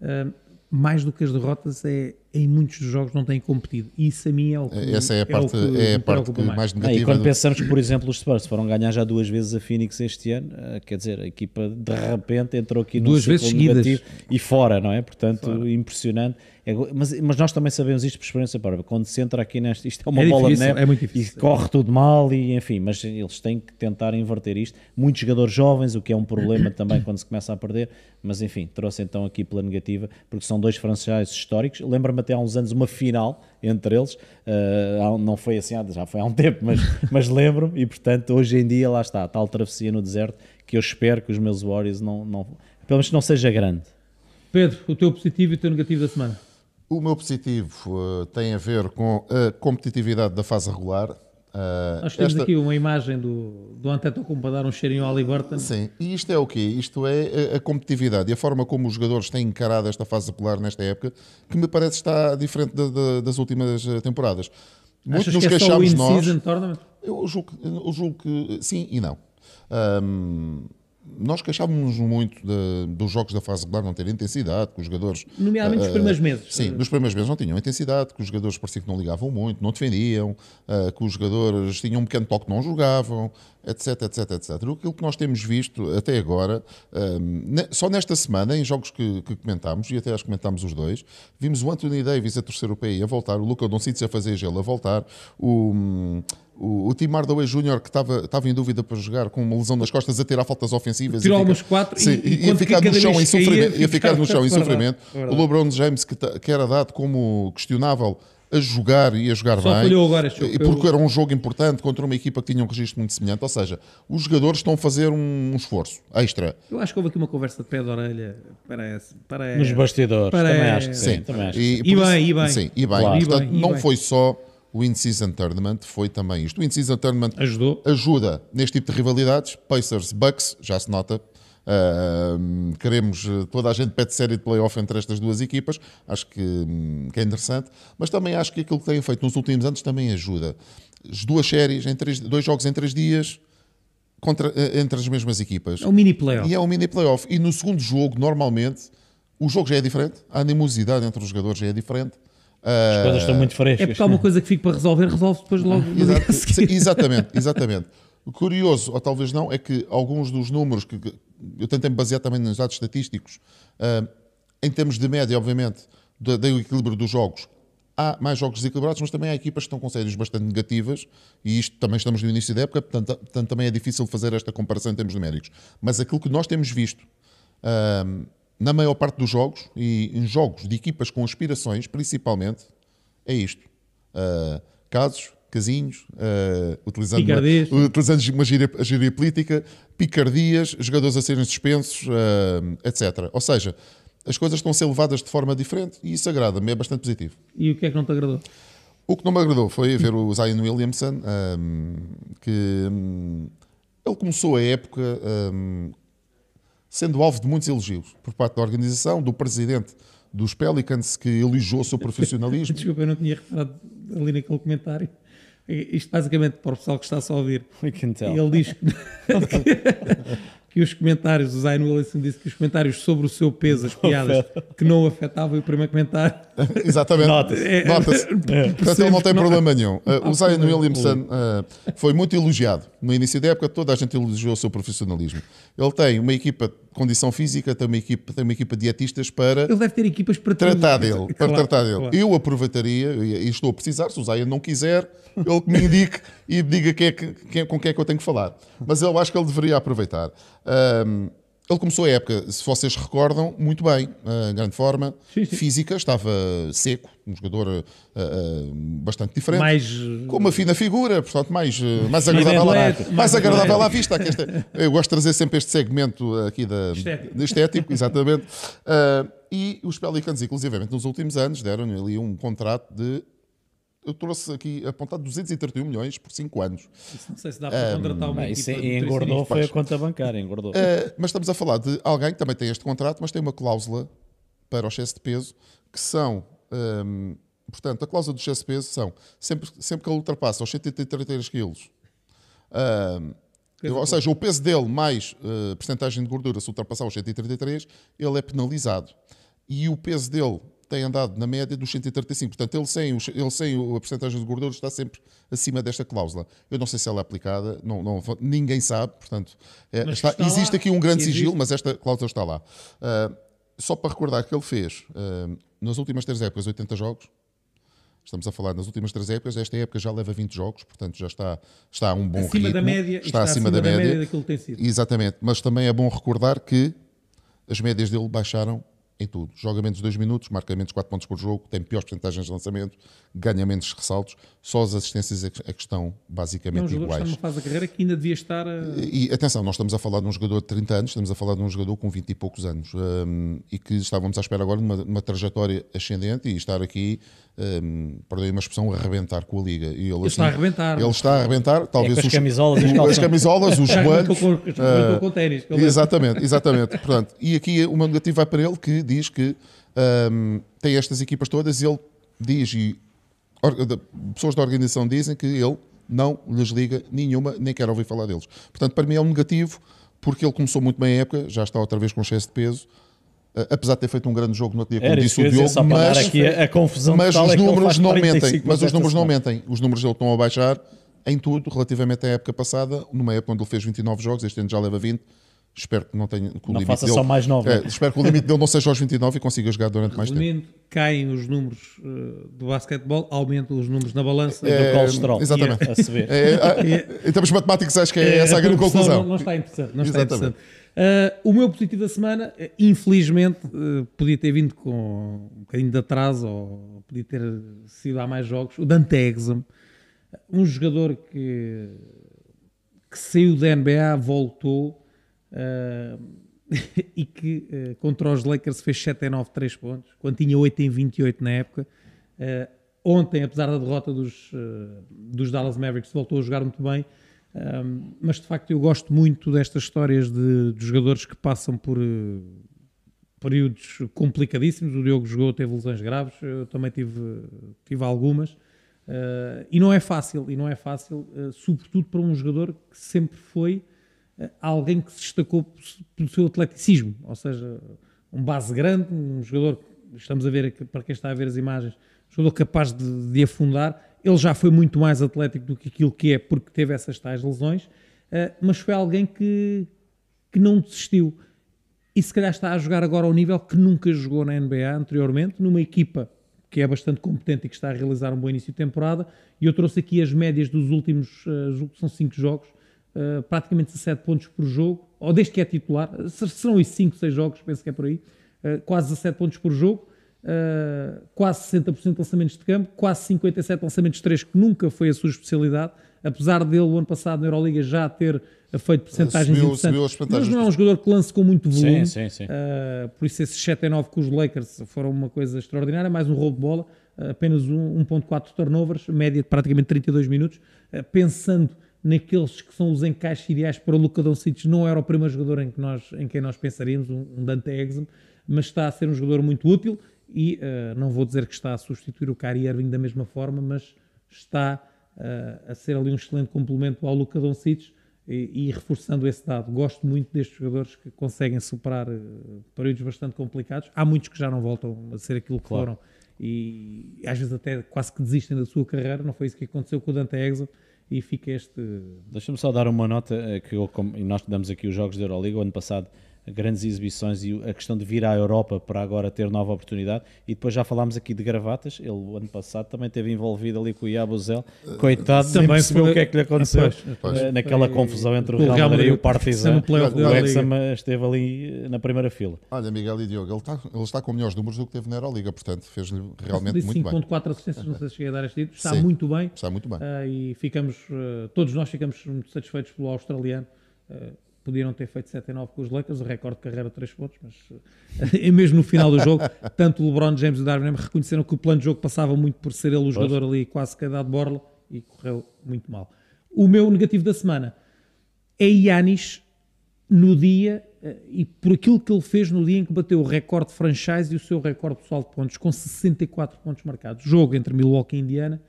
eh, mais do que as derrotas é em muitos dos jogos não têm competido e isso a mim é o que, Essa é a o parte, que é a parte que mais Ah, e negativa. quando do- pensamos que, por exemplo, os Spurs foram ganhar já duas vezes a Phoenix este ano, eh, quer dizer, a equipa de repente entrou aqui num Duas vezes seguidas. negativo e fora, não é? Portanto, impressionante. É mas, mas nós também sabemos isto por experiência própria. Quando se entra aqui neste, isto é uma É bola difícil, de neve é muito e difícil. corre tudo mal e enfim, mas eles têm que tentar inverter isto. Muitos jogadores jovens, o que é um problema também quando se começa a perder, mas enfim, trouxe então aqui pela negativa, porque são dois franchises históricos. Lembra-me até há uns anos uma final entre eles, um- não foi assim, já foi há um tempo, mas, mas lembro-me, e portanto hoje em dia lá está, tal travessia no deserto que eu espero que os meus Warriors não, não pelo menos que não seja grande. Pedro, o teu positivo e o teu negativo da semana O meu positivo eh, tem a ver com a competitividade da fase regular. Eh, nós temos esta- aqui uma imagem do, do Antetokounmpo para dar um cheirinho ao Halliburton Sim, e isto é o quê? Isto é a- a competitividade e a forma como os jogadores têm encarado esta fase regular nesta época, que me parece estar diferente da- da- das últimas eh, temporadas. Muito achas nos que é queixámos nós. Eu julgo, que- eu julgo que sim e não. Ahm, nós queixávamos muito de- dos jogos da fase regular não terem intensidade, que os jogadores. nomeadamente nos ah, primeiros meses Sim, nos primeiros meses não tinham intensidade, que os jogadores pareciam que não ligavam muito, não defendiam, ah, que os jogadores tinham um pequeno toque, não jogavam, etc, etc, etc. Aquilo que nós temos visto até agora, ne- só nesta semana, em jogos que, que comentámos, e até acho que comentámos os dois, vimos o Anthony Davis a terceiro PI a voltar, o Luca Doncic a fazer gelo a voltar, o. hum, o, o Tim Hardaway Jr., que estava, estava em dúvida para jogar com uma lesão nas costas, a tirar faltas ofensivas. Tirou e alguns quatro e- Sim, e ia quando ficar no chão em sofrimento. Ia ficar no chão em sofrimento. O LeBron James, que, que era dado como questionável a jogar e a jogar Só bem. falhou agora este jogo. E porque era um jogo importante contra uma equipa que tinha um registro muito semelhante. Ou seja, os jogadores estão a fazer um, um esforço extra. Eu acho que houve aqui uma conversa de pé de orelha. Parece. parece Nos bastidores, Para- também acho que sim. Sim, também acho que sim. e, E bem, e bem. Sim, e bem. Claro. Portanto, E bem, e não bem. foi só o In-Season Tournament, foi também isto. O In-Season Tournament Ajudou. ajuda neste tipo de rivalidades. Pacers, Bucks, já se nota. Ahm, queremos, eh, toda a gente pede série de playoff entre estas duas equipas, acho que, hum, que é interessante, mas também acho que aquilo que têm feito nos últimos anos também ajuda. As duas séries, em três, dois jogos em três dias, contra, eh, entre as mesmas equipas. É um mini playoff. E é um mini playoff. E no segundo jogo, normalmente, o jogo já é diferente, a animosidade entre os jogadores já é diferente. As coisas estão muito É frescas. porque há uma coisa que fica para resolver, resolve depois logo. Exato, sim, exatamente, exatamente. O curioso, ou talvez não, é que alguns dos números que que eu tentei me basear também nos dados estatísticos, ah, em termos de média, obviamente, do, do equilíbrio dos jogos, há mais jogos desequilibrados, mas também há equipas que estão com séries bastante negativas, e isto também estamos no início da época, portanto, portanto também é difícil fazer esta comparação em termos numéricos. Mas aquilo que nós temos visto ah, na maior parte dos jogos, e em jogos de equipas com aspirações, principalmente, é isto. Uh, casos, casinhos, uh, utilizando, uma, utilizando uma gíria, gíria política, picardias, jogadores a serem suspensos, uh, etc. Ou seja, as coisas estão a ser levadas de forma diferente e isso agrada-me, é bastante positivo. E o que é que não te agradou? O que não me agradou foi ver o Zion Williamson, um, que um, ele começou a época um, sendo alvo de muitos elogios por parte da organização, do presidente dos Pelicans, que elogiou o seu profissionalismo. Desculpa, eu não tinha reparado ali naquele comentário. Isto basicamente para o pessoal que está só a ouvir. We can tell. Ele diz que, que os comentários, o Zion Wilson disse que os comentários sobre o seu peso, as piadas, que não o afetavam, e o primeiro comentário Exatamente. Nota-se. Nota-se. Portanto, ele não tem problema nenhum. Uh, o problema. Williamson uh, foi muito elogiado. No início da época, toda a gente elogiou o seu profissionalismo. Ele tem uma equipa de condição física, tem uma equipa, tem uma equipa de dietistas para ele deve ter equipas para tratar tudo. dele. Para Claro, tratar dele. claro. Eu aproveitaria, e estou a precisar, se o Zion não quiser, ele que me indique e diga quem é que- quem- com quem é que eu tenho que falar. Mas eu acho que ele deveria aproveitar. Um, ele começou a época, se vocês recordam, muito bem, em grande forma, Sim, sim. física, estava seco, um jogador uh, uh, bastante diferente. Mais, com uma fina figura, portanto, mais, uh, mais agradável, mais mais agradável à vista. Eu gosto de trazer sempre este segmento aqui da, Estético. de estético, exatamente. E os Pelicans, inclusivamente, nos últimos anos, deram-lhe ali um contrato de. Eu trouxe aqui apontado 231 milhões por 5 anos. Não sei se dá para contratar uma isso equipa de engordou, foi a conta bancária, engordou. Uh, mas estamos a falar de alguém que também tem este contrato, mas tem uma cláusula para o excesso de peso, que são. um, portanto, a cláusula do excesso de peso são sempre, sempre que ele ultrapassa os 133 quilos. um, ou seja, o peso dele mais uh, porcentagem de gordura, se ultrapassar os 133, ele é penalizado. E o peso dele tem andado na média dos 135. Portanto, ele sem, os- ele sem a porcentagem de gordura está sempre acima desta cláusula. Eu não sei se ela é aplicada, não, não- ninguém sabe. Portanto, é, está- está lá, existe aqui um grande sigilo, mas esta cláusula está lá. Uh, só para recordar que ele fez, uh, nas últimas três épocas, 80 jogos. Estamos a falar nas últimas três épocas. Esta época já leva 20 jogos, portanto já está, está a um bom acima ritmo. da média, está, acima da, média. daquilo que tem sido. Exatamente, mas também é bom recordar que as médias dele baixaram em tudo. Joga menos de 2 minutos, marca menos 4 pontos por jogo, tem piores porcentagens de lançamento, ganha menos ressaltos. Só as assistências é que é estão É um basicamente jogador que está iguais. numa fase da carreira que ainda devia estar a... E atenção, nós estamos a falar de um jogador de 30 anos, estamos a falar de um jogador com 20 e poucos anos hum, e que estávamos à espera agora de uma, uma trajetória ascendente e estar aqui, um, perdoem uma expressão, a arrebentar com a liga. E ele, assim, está a arrebentar. Ele está a arrebentar, talvez com as os- camisolas os as camisolas, os joelhos. com, arrebentou com ténis. que ele- Exatamente, exatamente. Portanto, e aqui o meu negativo vai para ele que diz que hum, tem estas equipas todas e ele diz, e or- pessoas da organização dizem que ele não lhes liga nenhuma, nem quer ouvir falar deles. Portanto, para mim é um negativo, porque ele começou muito bem a época, já está outra vez com excesso de peso, apesar de ter feito um grande jogo no outro dia, como Era disse o Diogo, mas, aqui a, a confusão mas os é números não 45 mentem, mas os números não mentem. Os números dele estão a baixar em tudo, relativamente à época passada, numa época onde ele fez 29 jogos, este ano já leva 20. Espero que não tenha. Que Não limite faça dele, só mais nove, É, né? espero que o limite dele não seja aos 29 e consiga jogar durante mais tempo. Resumindo, caem os números eh, do basquetebol, aumentam os números na balança. Do colesterol. exatamente. A se ver. É, é, em termos matemáticos, acho que é essa a grande conclusão. Não, não está interessante. Não está interessante. Uh, o meu positivo da semana, eh, infelizmente, eh, podia ter vindo com um bocadinho de atraso ou podia ter sido há mais jogos. O Dante Exum, um jogador que, que saiu da NBA, voltou uh, e que uh, contra os Lakers fez 7 em 9 3 pontos, quando tinha 8 em 28 na época. Uh, ontem, apesar da derrota dos, dos Dallas Mavericks, voltou a jogar muito bem. Mas de facto eu gosto muito destas histórias de, de jogadores que passam por períodos complicadíssimos. O Diogo jogou, teve lesões graves, eu também tive, tive algumas. Uh, e não é fácil, e não é fácil, uh, sobretudo para um jogador que sempre foi alguém que se destacou pelo seu atleticismo, ou seja, um base grande, um jogador, estamos a ver para quem está a ver as imagens, um jogador capaz de, de afundar. Ele já foi muito mais atlético do que aquilo que é, porque teve essas tais lesões, uh, mas foi alguém que, que não desistiu. E se calhar está a jogar agora ao nível que nunca jogou na NBA anteriormente, numa equipa que é bastante competente e que está a realizar um bom início de temporada. E eu trouxe aqui as médias dos últimos, que são 5 jogos, uh, praticamente 17 pontos por jogo, ou desde que é titular, se- serão isso 5, 6 jogos, penso que é por aí, uh, quase 17 pontos por jogo, uh, quase 60% de lançamentos de campo, quase 57 lançamentos de 3, que nunca foi a sua especialidade, apesar dele o ano passado na Euroliga já ter feito porcentagens Subiu- interessantes, subiu mas não é um jogador que lance com muito volume. Sim, sim, sim. Uh, por isso, esses 7 a 9 com os Lakers foram uma coisa extraordinária. Mais um roubo de bola, apenas um, 1,4 turnovers, média de praticamente 32 minutos. Pensando naqueles que são os encaixes ideais para o Luka Doncic, não era o primeiro jogador em, que nós, em quem nós pensaríamos, um, um Dante Exum, mas está a ser um jogador muito útil e uh, não vou dizer que está a substituir o Kyrie Irving da mesma forma, mas está uh, a ser ali um excelente complemento ao Luka Doncic e, e reforçando esse dado. Gosto muito destes jogadores que conseguem superar eh, períodos bastante complicados. Há muitos que já não voltam a ser aquilo que Claro. foram e às vezes até quase que desistem da sua carreira. Não foi isso que aconteceu com o Dante Exum e fica este. Deixa-me só dar uma nota eh, que eu, nós damos aqui os jogos da Euroliga. O ano passado grandes exibições e a questão de vir à Europa para agora ter nova oportunidade. E depois já falámos aqui de gravatas. Ele, o ano passado, também esteve envolvido ali com o Iabuzel. Coitado, nem Também percebeu foi- o que é que lhe aconteceu Pois, pois. eh, naquela Foi- confusão entre o o Real Madrid e o Partizan. O da Wrexham esteve ali eh, na primeira fila. Olha, Miguel e Diogo, ele está, ele está com melhores números do que teve na Euroliga, portanto fez-lhe realmente muito bem. 5.4 assistências, não sei se cheguei a dar este título. Está Sim. muito bem. Está muito bem. Ah, e ficamos, todos nós ficamos muito satisfeitos pelo australiano. Podiam ter feito 7 e 9 com os Lakers, o recorde de carreira 3 pontos, mas ah, e mesmo no final do jogo, tanto o LeBron James e o Darwin reconheceram que o plano de jogo passava muito por ser ele o jogador ali quase que a de borla e correu muito mal. O meu negativo da semana é Yanis no dia eh, e por aquilo que ele fez no dia em que bateu o recorde de franchise e o seu recorde pessoal de pontos, com 64 pontos marcados. Jogo entre Milwaukee e Indiana.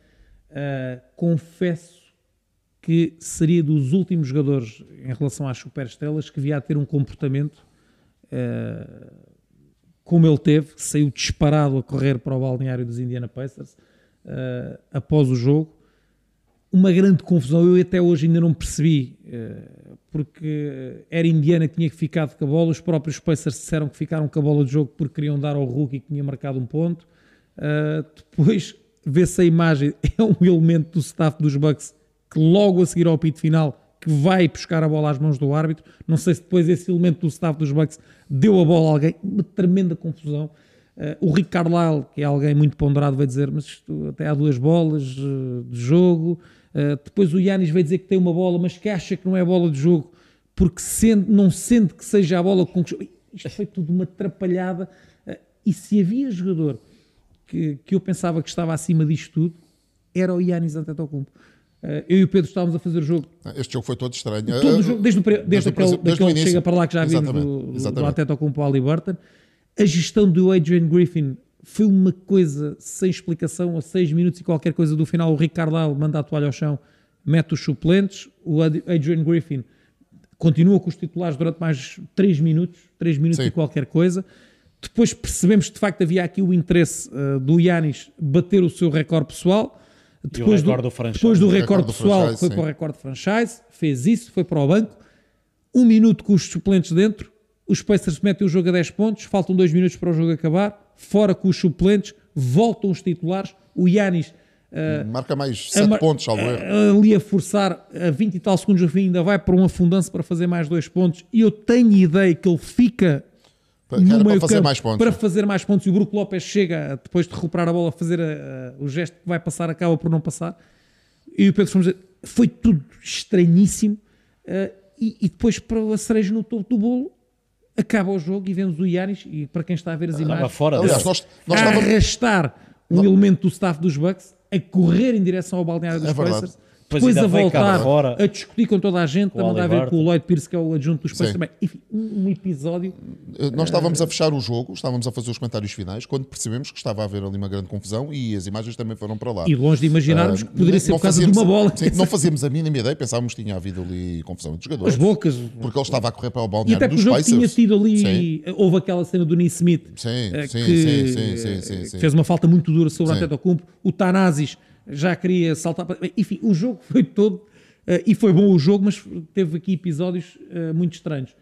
Uh, confesso que seria dos últimos jogadores em relação às superestrelas que via a ter um comportamento uh, como ele teve, que saiu disparado a correr para o balneário dos Indiana Pacers uh, após o jogo uma grande confusão. Eu até hoje ainda não percebi, eh, porque era Indiana que tinha que ficar a bola. Os próprios Pacers disseram que ficaram com a bola de jogo porque queriam dar ao Hulk que tinha marcado um ponto. Depois vê-se a imagem, é um elemento do staff dos Bucks que logo a seguir ao pito final que vai buscar a bola às mãos do árbitro. Não sei se depois esse elemento do staff dos Bucks deu a bola a alguém. Uma tremenda confusão. Uh, o Rick Carlisle, que é alguém muito ponderado, vai dizer: Mas isto até há duas bolas uh, de jogo. Uh, depois o Yanis vai dizer que tem uma bola, mas que acha que não é bola de jogo porque sente, não sente que seja a bola com que. Isto foi tudo uma atrapalhada. e se havia jogador que, que eu pensava que estava acima disto tudo, era o Yanis Antetokounmpo. Eu e o Pedro estávamos a fazer o jogo. Este jogo foi todo estranho. Todo o jogo, desde, o, desde, desde aquele, desde daquele chega para lá que já vimos do, do Antetokounmpo ao Burton. A gestão do Adrian Griffin foi uma coisa sem explicação, a 6 minutos e qualquer coisa do final, o Carlisle manda a toalha ao chão, mete os suplentes, o Adrian Griffin continua com os titulares durante mais 3 minutos, 3 minutos Sim. e qualquer coisa. Depois percebemos que de facto havia aqui o interesse uh, do Yanis bater o seu recorde pessoal. Depois do, do depois do recorde pessoal, foi sim. para o recorde de franchise, fez isso, foi para o banco. Um minuto com os suplentes dentro, os Pacers metem o jogo a 10 pontos, faltam 2 minutos para o jogo acabar, fora com os suplentes, voltam os titulares, o Yanis uh, marca mais 7 pontos, salvo erro. Ali a forçar a 20 e tal segundos do fim, ainda vai para um afundanço para fazer mais 2 pontos, e eu tenho ideia que ele fica para, no meio fazer mais pontos. para fazer mais pontos, e o Brook Lopes chega, depois de recuperar a bola, a fazer a, a, o gesto que vai passar, acaba por não passar, e o Pedro Fomos dizer, foi tudo estranhíssimo, uh, e, e depois para a cereja no topo do bolo, acaba o jogo e vemos o Yanis, e para quem está a ver as Estava imagens, fora Aliás, nós, nós a estávamos... arrastar um Não. elemento do staff dos Bucks, a correr em direção ao balneário dos É verdade. Pacers, Depois depois ainda a voltar, a discutir com toda a gente, Com a o mandar ver com o Lloyd Pierce, que é o adjunto dos Pacers Sim. também. Enfim, um episódio Eh, Nós estávamos a fechar o jogo, estávamos a fazer os comentários finais, quando percebemos que estava a haver ali uma grande confusão e as imagens também foram para lá. E longe de imaginarmos Ah, que poderia ser por causa de uma bola. sim, não fazíamos a mínima ideia, pensávamos que tinha havido ali confusão entre os jogadores. As bocas. Porque ele estava a correr para o E balneário até porque dos o jogo Pacers. tinha tido ali. Sim. Houve aquela cena do Sim, eh, sim, que sim, sim, sim, eh, sim, sim. fez uma falta muito dura sobre o Sim. Antetokounmpo. O Tanazis já queria saltar. para- Enfim, o jogo foi todo. eh, e foi bom o jogo, mas teve aqui episódios eh, muito estranhos.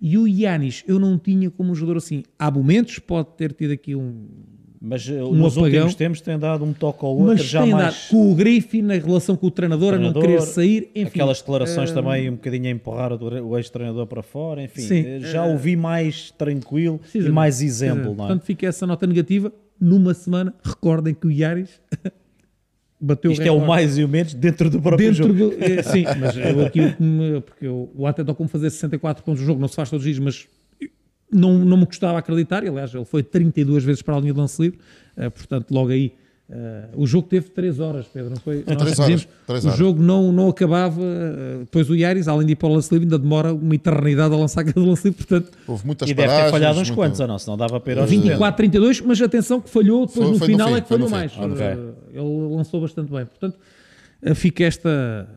E o Yanis, eu não tinha como um jogador assim. Há momentos, pode ter tido aqui um. Mas uh, Um nos apagão. últimos tempos tem dado um toque ao outro, Mas já tem mais... dado com o Griffin, na relação com o treinador, a não treinador, querer sair. Enfim, Aquelas declarações eh, também um bocadinho a empurrar o, ex-treinador para fora, enfim, Sim. eh, já o vi mais tranquilo e mais exemplo, não é? Portanto, fica essa nota negativa. Numa semana, recordem que o Yaris bateu Isto é o recorde mais e o menos dentro do próprio dentro jogo. do. é, sim, mas eu aqui, o que me- porque eu, o Antetokounmpo fazer 64 pontos no jogo não se faz todos os dias, mas não, não me custava acreditar. Aliás, ele foi 32 vezes para a linha de lance livre, eh, portanto, logo aí. Eh, o jogo teve 3 horas, Pedro, não foi? Nós três horas, dizemos, três o horas. jogo não, não acabava. eh, depois o Yaris, além de ir para o lance livre, ainda demora uma eternidade a lançar cada lance livre, portanto, Houve muitas E deve ter paragens, falhado uns muito- quantos, ou não? Senão dava para ir aos 24, 32, mas atenção que falhou, depois Foi- no foi no final fim, é que foi no falhou mais. Ok. Uh, Ele lançou bastante bem. Portanto, uh, fica esta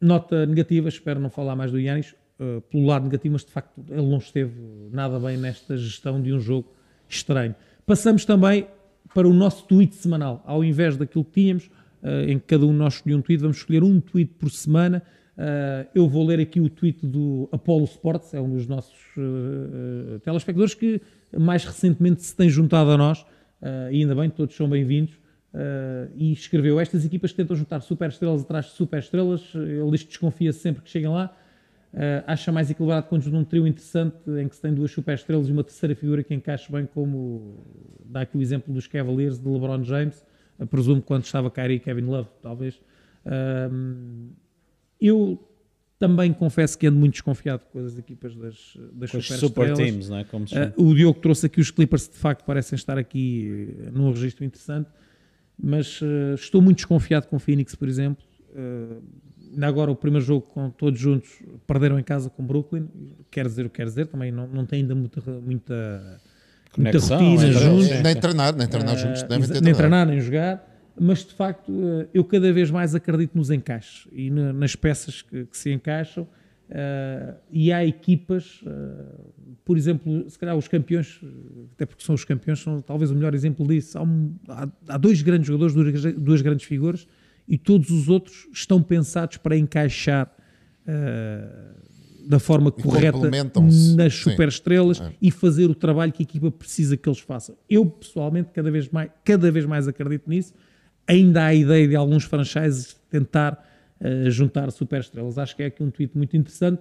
nota negativa. Espero não falar mais do Yanis uh, pelo lado negativo, mas de facto ele não esteve nada bem nesta gestão de um jogo estranho. Passamos também para o nosso tweet semanal. Ao invés daquilo que tínhamos, uh, em que cada um de nós escolhia um tweet, vamos escolher um tweet por semana. Uh, eu vou ler aqui o tweet do Apollo Sports, é um dos nossos uh, telespectadores que mais recentemente se tem juntado a nós, e ainda bem, todos são bem-vindos. e escreveu: Estas equipas tentam juntar super estrelas atrás de super estrelas, ele que desconfia sempre que chegam lá. Acha mais equilibrado quando juntam um trio interessante em que se tem duas super estrelas e uma terceira figura que encaixe bem, como dá aqui o exemplo dos Cavaliers de LeBron James. presumo que quando estava Kyrie e Kevin Love, talvez. Eu também confesso que ando muito desconfiado com as equipas das, das super, super teams, não é? Como se uh, o Diogo trouxe aqui os Clippers, de facto, parecem estar aqui num registro interessante, mas uh, estou muito desconfiado com o Phoenix, por exemplo. Ainda agora, o primeiro jogo com todos juntos, perderam em casa com Brooklyn. Quer dizer o que quer dizer, também não, não tem ainda muita. muita Conexão, muita rotina é, juntos. Nem treinar, nem treinar juntos. Devem ter nem treinar, nem jogar mas de facto eh, eu cada vez mais acredito nos encaixes e nas peças que, que se encaixam. Uh, e há equipas, uh, por exemplo, se calhar os campeões, até porque são os campeões, são talvez o melhor exemplo disso. Há, um, há, há dois grandes jogadores, duas, duas, grandes figuras, e todos os outros estão pensados para encaixar uh, da forma e correta nas superestrelas é. e fazer o trabalho que a equipa precisa que eles façam. Eu pessoalmente cada vez mais, cada vez mais acredito nisso ainda há a ideia de alguns franchises tentar uh, juntar superestrelas. Acho que é aqui um tweet muito interessante.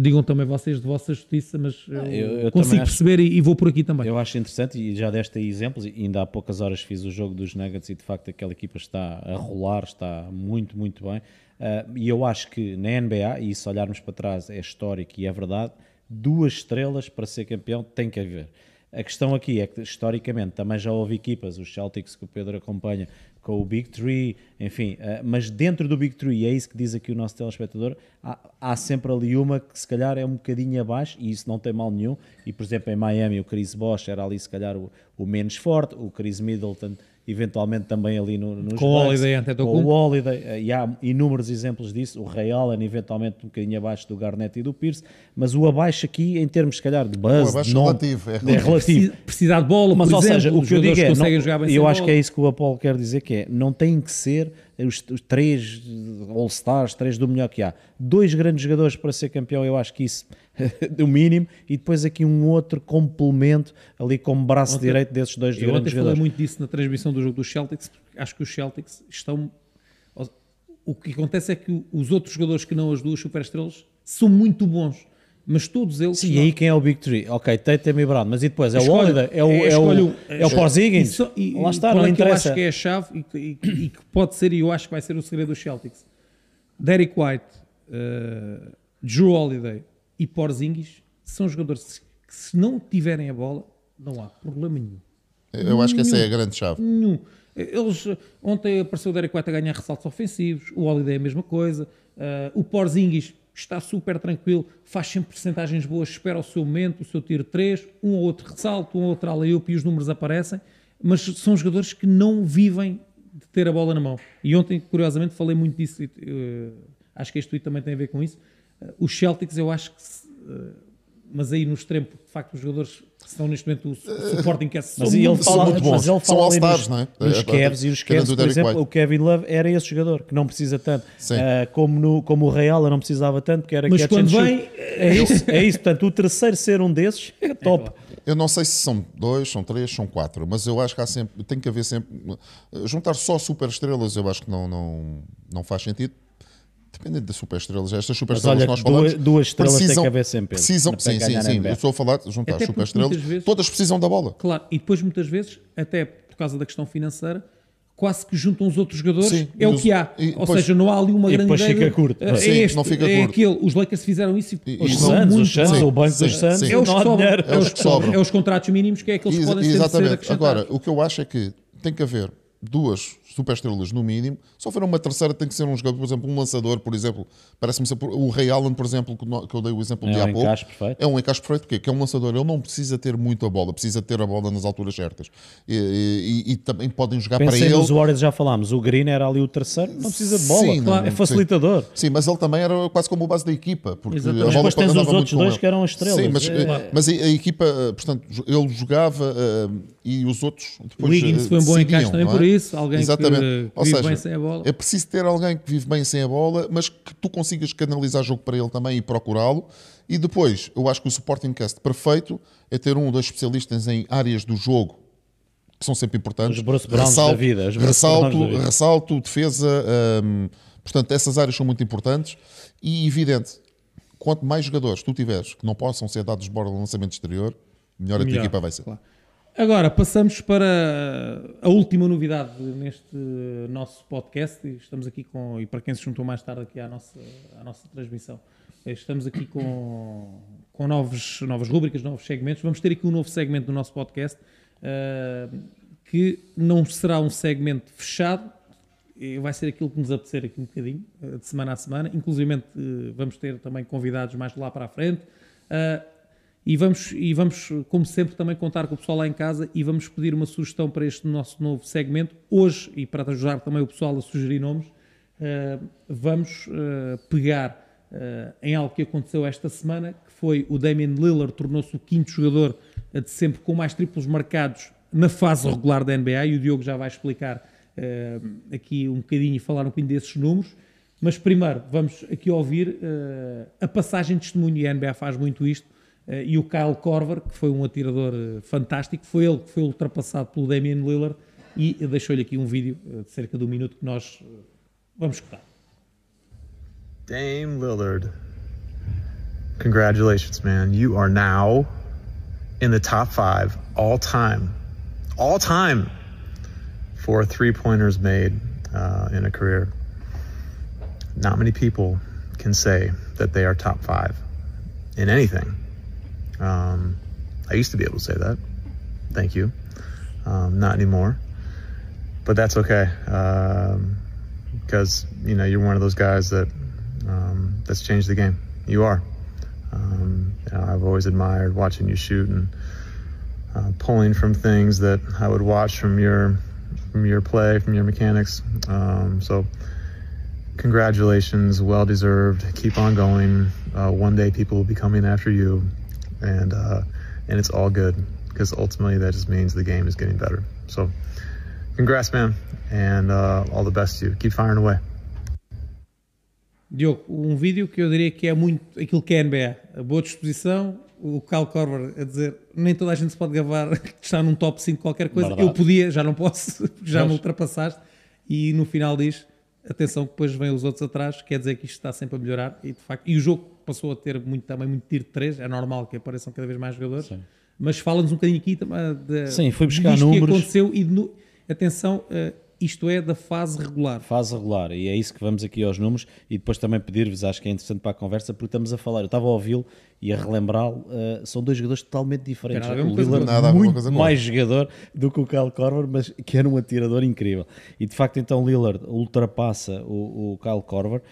Digam também vocês de vossa justiça, mas eu, eu, eu consigo perceber acho, e, e, vou por aqui também. Eu acho interessante e já deste aí exemplos. E ainda há poucas horas fiz o jogo dos Nuggets e de facto aquela equipa está a rolar, está muito, muito bem. Uh, e eu acho que na NBA, e se olharmos para trás é histórico e é verdade, duas estrelas para ser campeão tem que haver. A questão aqui é que, historicamente, também já houve equipas, os Celtics que o Pedro acompanha, com o Big Tree, enfim, uh, mas dentro do Big Tree, e é isso que diz aqui o nosso telespectador, há, há, sempre ali uma que se calhar é um bocadinho abaixo, e isso não tem mal nenhum, e por exemplo em Miami o Chris Bosh era ali se calhar o, o menos forte, o Chris Middleton eventualmente também ali no, nos com o Holiday com o Holiday, eh, e há inúmeros exemplos disso, o Ray Allen eventualmente um bocadinho abaixo do Garnett e do Pierce, mas o abaixo aqui em termos se calhar de buzz, o abaixo de nome, relativo, é relativo. É relativo. Precisar de bola, mas ou exemplo, seja, o que eu digo é, não, eu acho bola. que é isso que o Apolo quer dizer, que é, não tem que ser os, os três All-Stars, três do melhor que há. Dois grandes jogadores para ser campeão, eu acho que isso do mínimo, e depois aqui um outro complemento ali como braço ontem, direito desses dois eu grandes jogadores. Eu falei muito disso na transmissão do jogo dos Celtics, porque acho que os Celtics estão... O que acontece é que os outros jogadores que não as duas superestrelas são muito bons mas todos eles. Sim, e aí quem é o Big Three? Ok, Tatum e Brown, mas e depois? É o Holiday? É o, é, é o, é o Porzingis? E, e, Lá está, não interessa. eu acho que é a chave e, e, e, que pode ser, e eu acho que vai ser o segredo dos Celtics. Derek White, uh, Drew Holiday e Porzingis são jogadores que se não tiverem a bola, não há problema nenhum. Eu acho que essa é a grande chave. Nenhum. Eles, ontem apareceu o Derek White a ganhar ressaltos ofensivos, o Holiday é a mesma coisa, uh, o Porzingis está super tranquilo, faz sempre porcentagens boas, espera o seu momento, o seu tiro 3, um ou outro ressalto, um ou outro alley e os números aparecem, mas são jogadores que não vivem de ter a bola na mão. E ontem, curiosamente, falei muito disso, uh, acho que este tweet também tem a ver com isso. Uh, os Celtics, eu acho que, uh, mas aí no extremo, porque de facto os jogadores estão neste momento o Sporting que é mas ele fala, muito bons. Mas ele são All-Stars, não é? Os Cavs e os Cavs, por exemplo, White. o Kevin Love era esse jogador que não precisa tanto. Uh, como, no, como o Real não precisava tanto, porque era Mas quando vem, é isso, é isso. Portanto, o terceiro ser um desses é top. Eu não sei se são dois, são três, são quatro, mas eu acho que há sempre, tem que haver sempre. Juntar só super estrelas eu acho que não, não, não faz sentido Dependendo das superestrelas, estas superestrelas que nós falamos. Duas, duas estrelas precisam, tem que haver sempre. Precisam, sim, sim, sim. Eu estou a falar de juntar até superestrelas, vezes, todas precisam da bola. Claro, e depois muitas vezes, até por causa da questão financeira, quase que juntam os outros jogadores, sim, é o que há. E, Ou seja, não há ali uma grande ideia. Fica curto. É, sim, este, não fica é curto. aquele. Os Lakers fizeram isso e, e os Santos, os Santos, o Banco dos Santos, é os que sobram. É os que sobram. É os contratos mínimos que é aqueles que podem ser Exatamente. Agora, o que eu acho é que tem que haver duas superestrelas no mínimo. Se houver uma terceira, tem que ser um jogador, por exemplo, um lançador, por exemplo. Parece-me ser o Ray Allen, por exemplo, que eu dei o exemplo é de há um pouco. Perfeito. É um encaixe perfeito, porque que é um lançador. Ele não precisa ter muito a bola, precisa ter a bola nas alturas certas. E, e, e também podem jogar Pensei para ele. nos Warriors já falámos. O Green era ali o terceiro, não precisa de bola. Sim, claro, é facilitador. Sim. sim. mas ele também era quase como o base da equipa. Porque Exatamente. a bola mas depois tens os outros dois que eram estrelas. Sim, mas, é. mas a, a, equipa, portanto, ele jogava uh, e os outros depois. O Higgins foi um bom encaixe também é? por isso, alguém Exatamente. Que Ou vive seja, bem sem a bola. É preciso ter alguém que vive bem sem a bola, mas que tu consigas canalizar jogo para ele também e procurá-lo. E depois, eu acho que o supporting cast perfeito é ter um ou dois especialistas em áreas do jogo que são sempre importantes. Os Bruce Browns da vida, ressalto, da vida. ressalto, defesa. hum, portanto, essas áreas são muito importantes. E evidente, quanto mais jogadores tu tiveres que não possam ser dados de borda no lançamento exterior, melhor a tua Melhor, equipa vai ser. claro. Agora, passamos para a última novidade neste nosso podcast. Estamos aqui com, e para quem se juntou mais tarde aqui à nossa, à nossa transmissão, estamos aqui com, com novos, novas rubricas, novos segmentos. Vamos ter aqui um novo segmento do nosso podcast, eh, que não será um segmento fechado, vai ser aquilo que nos apetecer aqui um bocadinho, eh, de semana a semana. Inclusive, eh, vamos ter também convidados mais lá para a frente. Eh, e vamos, e vamos, como sempre, também contar com o pessoal lá em casa e vamos pedir uma sugestão para este nosso novo segmento. Hoje, e para ajudar também o pessoal a sugerir nomes, eh, vamos eh, pegar eh, em algo que aconteceu esta semana, que foi o Damian Lillard tornou-se o quinto jogador de sempre com mais triplos marcados na fase regular da NBA e o Diogo já vai explicar aqui um bocadinho e falar um bocadinho desses números. Mas primeiro vamos aqui ouvir a passagem de testemunho, e a NBA faz muito isto, e o Kyle Korver, que foi um atirador eh, fantástico, foi ele que foi ultrapassado pelo Damian Lillard e deixou-lhe aqui um vídeo eh, de cerca de um minuto que nós eh, vamos escutar. Dame Lillard. Congratulations, man. You are now in the top five all time. All time for three pointers made uh, in a career. Not many people can say that they are top five in anything. Um, I used to be able to say that. Thank you. Um, not anymore. But that's okay. Um, because you know you're one of those guys that um, that's changed the game. You are. Um, you know, I've always admired watching you shoot and uh, pulling from things that I would watch from your from your play, from your mechanics. Um, so, congratulations, well deserved. Keep on going. Uh, one day people will be coming after you, and uh, and it's all good because ultimately that just means the game is getting better. So, congrats, man, and uh, all the best to you. Keep firing away. Diogo, um vídeo que eu diria que é muito aquilo que é a NBA. A boa disposição, o Kyle Korver a dizer nem toda a gente se pode gabar que está num top 5 qualquer coisa. Verdade. Eu podia, já não posso, porque já me Pois. ultrapassaste. E no final diz, atenção que depois vêm os outros atrás, quer dizer que isto está sempre a melhorar. E, de facto, e o jogo passou a ter muito, também muito tiro de 3, é normal que apareçam cada vez mais jogadores. Mas fala-nos um bocadinho aqui também de, Sim, fui buscar disto que números. aconteceu e de atenção, eh, isto é da fase regular. fase regular, e é isso que vamos aqui aos números e depois também pedir-vos, acho que é interessante para a conversa, porque estamos a falar, eu estava a ouvi-lo e a relembrá-lo, eh, são dois jogadores totalmente diferentes. Ver O Lillard nada uma muito mais jogador do que o Kyle Korver, mas que era um atirador incrível. E de facto então Lillard ultrapassa o, o Kyle Korver,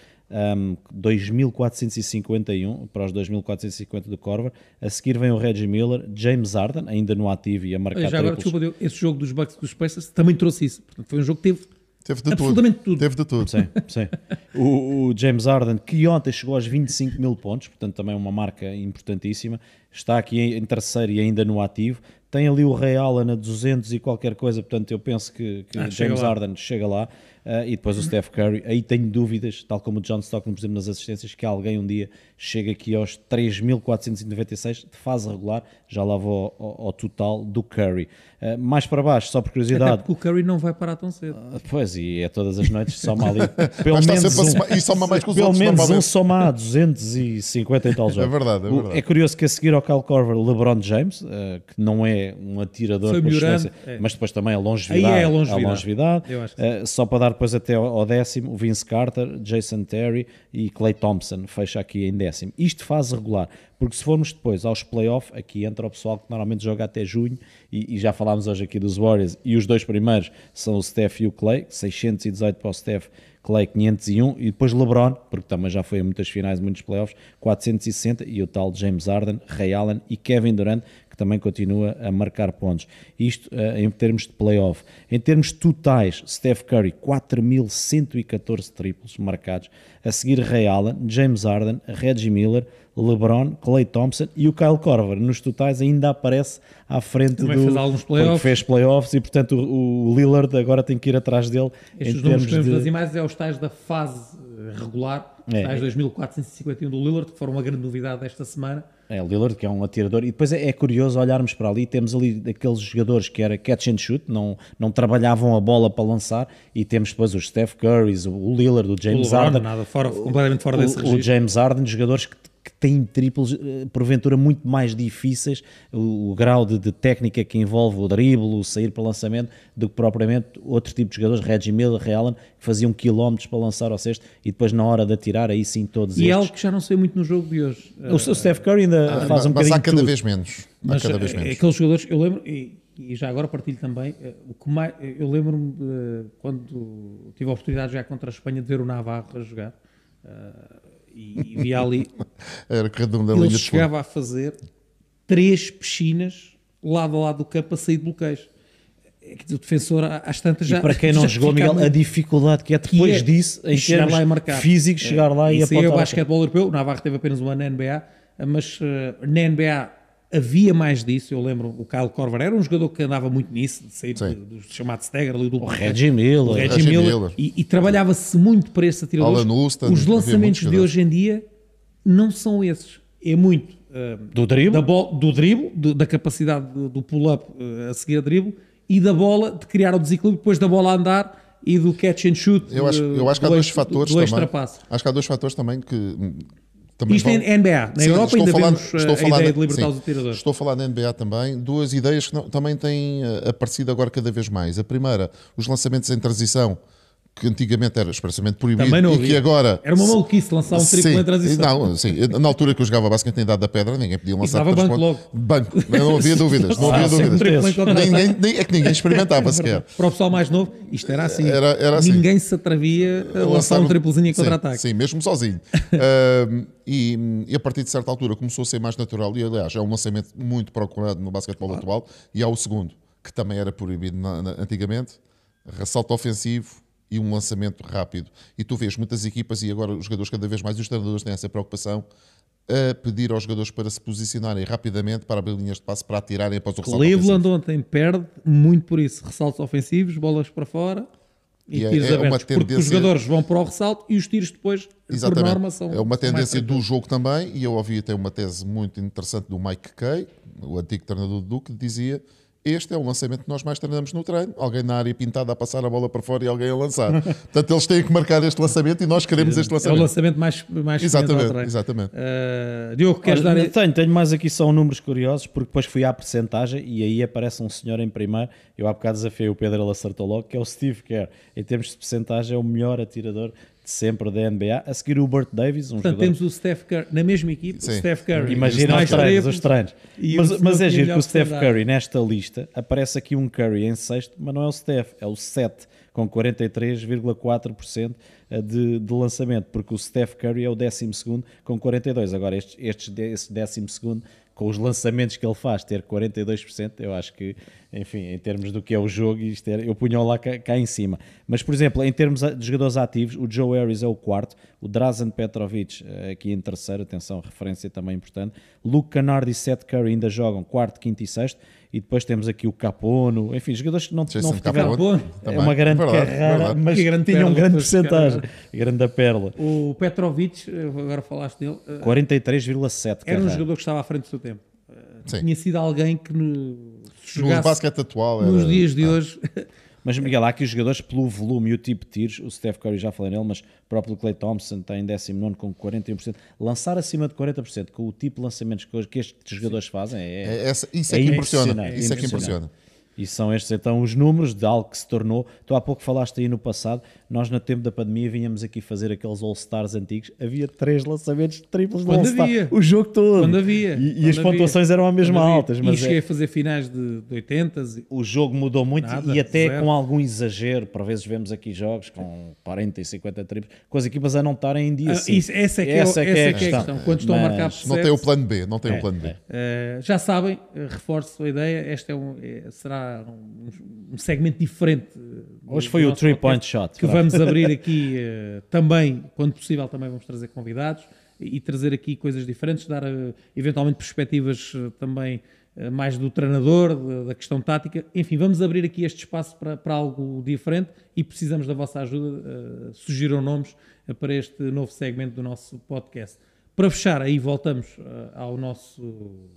um, 2.451 para os 2.450 do Korver. A seguir vem o Reggie Miller, James Harden, ainda no ativo e a marcar já agora, desculpa, esse jogo dos Bucks e dos Pacers também trouxe isso. Portanto, foi um jogo que teve Teve de absolutamente tudo. tudo. Teve de tudo. Sim, sim. O, o James Harden, que ontem chegou aos 25 mil pontos, portanto também uma marca importantíssima, está aqui em, em terceiro e ainda no ativo. Tem ali o Allen a 200 e qualquer coisa, portanto eu penso que, que Ah, chega James lá. Harden chega lá. Ah, e depois o Steph Curry, aí tenho dúvidas, tal como o John Stockton, por exemplo, nas assistências, que alguém um dia chega aqui aos 3.496 de fase regular, já lá vou ao, ao- ao total do Curry. Ah, mais para baixo, só por Até curiosidade, porque o Curry não vai parar tão cedo. Pois, e é todas as noites soma ali. Pelo Mas está menos sempre a um, somar- e soma mais que os pelo menos um soma a 250 e tal jogos. verdade, é O- verdade. curioso que a seguir ao Kyle Korver, LeBron James, eh, que não é um atirador por excelência, é. mas depois também a longevidade. Aí é a longevidade. longevidade. Eu acho que Eh, só para dar depois até ao, ao décimo, o Vince Carter, Jason Terry e Clay Thompson, fecha aqui em décimo. Isto faz regular, porque se formos depois aos playoffs, aqui entra o pessoal que normalmente joga até junho, e, e já falámos hoje aqui dos Warriors, e os dois primeiros são o Steph e o Clay, 618 para o Steph, Clay 501, e depois LeBron, porque também já foi a muitas finais, muitos playoffs, 460, e o tal James Harden, Ray Allen e Kevin Durant, também continua a marcar pontos. Isto uh, em termos de playoff. Em termos totais, Steph Curry, 4.114 triplos marcados. A seguir, Ray Allen, James Harden, Reggie Miller, LeBron, Clay Thompson e o Kyle Korver. Nos totais ainda aparece à frente Também do... fez alguns playoffs. fez playoffs e, portanto, o, o Lillard agora tem que ir atrás dele Estes números que de... nas imagens é os tais da fase eh, regular, É. tais 2451 do Lillard, que foram uma grande novidade desta semana. É, o Lillard, que é um atirador. E depois é, é curioso olharmos para ali, temos ali aqueles jogadores que era catch and shoot, não, não trabalhavam a bola para lançar, e temos depois os Steph Currys, o Lillard, o O James LeBron, Harden. nada, fora, completamente fora desse o, o registro. James Harden, jogadores que, que têm triplos, eh, porventura, muito mais difíceis, o, o grau de, de técnica que envolve o drible, o sair para lançamento, do que propriamente outro tipo de jogadores, Reggie Miller, Ray Allen, que faziam quilómetros para lançar ao cesto, e depois na hora de atirar, aí sim todos E é estes. algo que já não sei muito no jogo de hoje. O, o Steph Curry ainda faz um mas bocadinho há cada tudo. vez menos. Há Mas cada vez eh, menos. aqueles jogadores, eu lembro, e, e já agora partilho também, eh, o que mais, eu lembro-me de, quando tive a oportunidade já contra a Espanha de ver o Navarro a jogar eh, e, e vi ali, Era ele linha de fundo. chegava a fazer três piscinas lado a lado do campo a sair de bloqueios. É que o defensor às tantas já. e para quem não jogou, Miguel, ali- a dificuldade que é depois é disso, em chegar lá e marcar. físicos, chegar lá e Isso aí é o apontar. a- basquetebol europeu. O Navarro teve apenas um ano na NBA, mas eh, na NBA havia mais disso. Eu lembro, o Kyle Korver era um jogador que andava muito nisso, de sair Sim. do, do chamado Stagger ali do O Reggie Miller. o Reggie Miller, Miller. e, e trabalhava-se muito para esse atirador. Os lançamentos de jogadores. hoje em dia não são esses. É muito eh, Do drible? da bol- do drible, do- da capacidade do, do pull-up eh, a seguir a drible e da bola, de criar o desequilíbrio depois da bola a andar e do catch and shoot. Eu acho, eh, eu acho que há do dois fatores do também. Acho que há dois fatores também que. Também Isto vão- é NBA. Na Sim, Europa ainda a falar- vemos eh, a falar ideia de libertar sim, os atiradores. Estou a falar da NBA também. Duas ideias que não- também têm eh, aparecido agora cada vez mais. A primeira, os lançamentos em transição, que antigamente era expressamente proibido Também não e que agora. Era uma maluquice lançar um triplo Sim, em transição. Não, sim. Na altura que eu jogava basquete em idade da pedra, ninguém podia lançar três banco pontos. Banco, não havia dúvidas. Não Ah, havia sempre dúvidas. Ninguém, nem- é que ninguém experimentava sequer. Para o pessoal mais novo, isto era assim. Era- era assim. Ninguém se atrevia a lançar um triplozinho em contra-ataque. Sim, mesmo sozinho. Ahm, e, e a partir de certa altura começou a ser mais natural. E aliás, é um lançamento muito procurado no basquetebol atual. E há o segundo, que também era proibido na- na- antigamente: ressalto ofensivo e um lançamento rápido. E tu vês muitas equipas, e agora os jogadores cada vez mais, os treinadores têm essa preocupação. A pedir aos jogadores para se posicionarem rapidamente para abrir linhas de passe para atirarem após o ressalto Cleveland ofensivo. ontem perde muito por isso. Ressaltos ofensivos, bolas para fora e, E é- tiros é uma abertos. Porque os jogadores vão para o ressalto e os tiros depois, por Exatamente. norma, são é uma tendência do jogo também, e eu ouvi até uma tese muito interessante do Mike Kay, o antigo treinador do Duque, que dizia este é o lançamento que nós mais treinamos no treino. Alguém na área pintada a passar a bola para fora e alguém a lançar. Portanto, eles têm que marcar este lançamento e nós queremos este É o lançamento. lançamento mais, mais Exatamente, treino. exatamente. Uh, Diogo, queres Olha, dar... tenho, tenho mais aqui só números curiosos, porque depois fui à percentagem e aí aparece um senhor em primeiro. Eu há bocado desafiei o Pedro, ele acertou logo, que é o Steve Kerr. Em termos de percentagem, é o melhor atirador sempre da NBA. A seguir o Burt Davis, um Portanto, jogador... temos o Steph Curry na mesma equipe, o Sim. Steph Curry. Imagina os treinos, os treinos. Mas, o mas é giro que o melhor Steph. Curry, nesta lista, aparece aqui um Curry em sexto, mas não é o Steph, é o 7, com 43,4% de, de lançamento, porque o Steph Curry é o décimo segundo com 42%. Agora, estes, estes, de- esse décimo segundo, com os lançamentos que ele faz, ter 42%, eu acho que, enfim, em termos do que é o jogo, isto eu punho lá cá, cá em cima. Mas, por exemplo, em termos de jogadores ativos, o Joe Harris é o quarto, o Drazen Petrovic eh, aqui em terceiro, atenção, referência também importante, Luke Kennard e Seth Curry ainda jogam quarto, quinto e sexto, e depois temos aqui o Capono, enfim, jogadores que não, Jason não tiveram Capone, é uma grande Verdade, carreira, verdade. mas Que grande tinham perla, grande caramba. grande da perla. O Petrovic, eh, agora falaste dele, eh, 43,7 era um jogador que estava à frente do seu tempo. Eh, Sim. Tinha sido alguém que no, se No jogasse basquete atual era- nos dias de hoje Mas Miguel, há aqui os jogadores pelo volume e o tipo de tiros. O Steph Curry já falei nele, mas o próprio Clay Thompson está em 19 com 41%. Lançar acima de 40% com o tipo de lançamentos que, estes jogadores fazem é, É- essa- isso é, é que impressiona. Isso é que impressiona. E são estes então os números de algo que se tornou. Tu há pouco falaste aí no passado, nós no tempo da pandemia vinhamos aqui fazer aqueles All-Stars antigos, havia três lançamentos de triplos no Quando All-Star. O jogo todo. Quando havia. E, e Quando as havia. pontuações eram a mesma Quando havia. altas. E Mas cheguei é- a fazer finais de, de 80 e o jogo mudou muito Nada, e até zero. com algum exagero. Por vezes vemos aqui jogos com 40 e 50 triplos, com as equipas a não estarem em dia. Ah, isso- essa é que é essa é que é a questão. Quando estão a marcar Mas- Não tem o plano B, não tem É, o plano B. é. Uh, já sabem, uh, reforço a ideia, este é um, é- um, um segmento diferente. do- Hoje foi o three point shot. Que vamos abrir aqui uh, também, quando possível, também vamos trazer convidados e, e trazer aqui coisas diferentes, dar uh, eventualmente perspectivas uh, também mais do treinador, da- da questão tática. Enfim, vamos abrir aqui este espaço para, para algo diferente e precisamos da vossa ajuda. Uh, sugiram nomes para este novo segmento do nosso podcast. Para fechar, aí voltamos ao nosso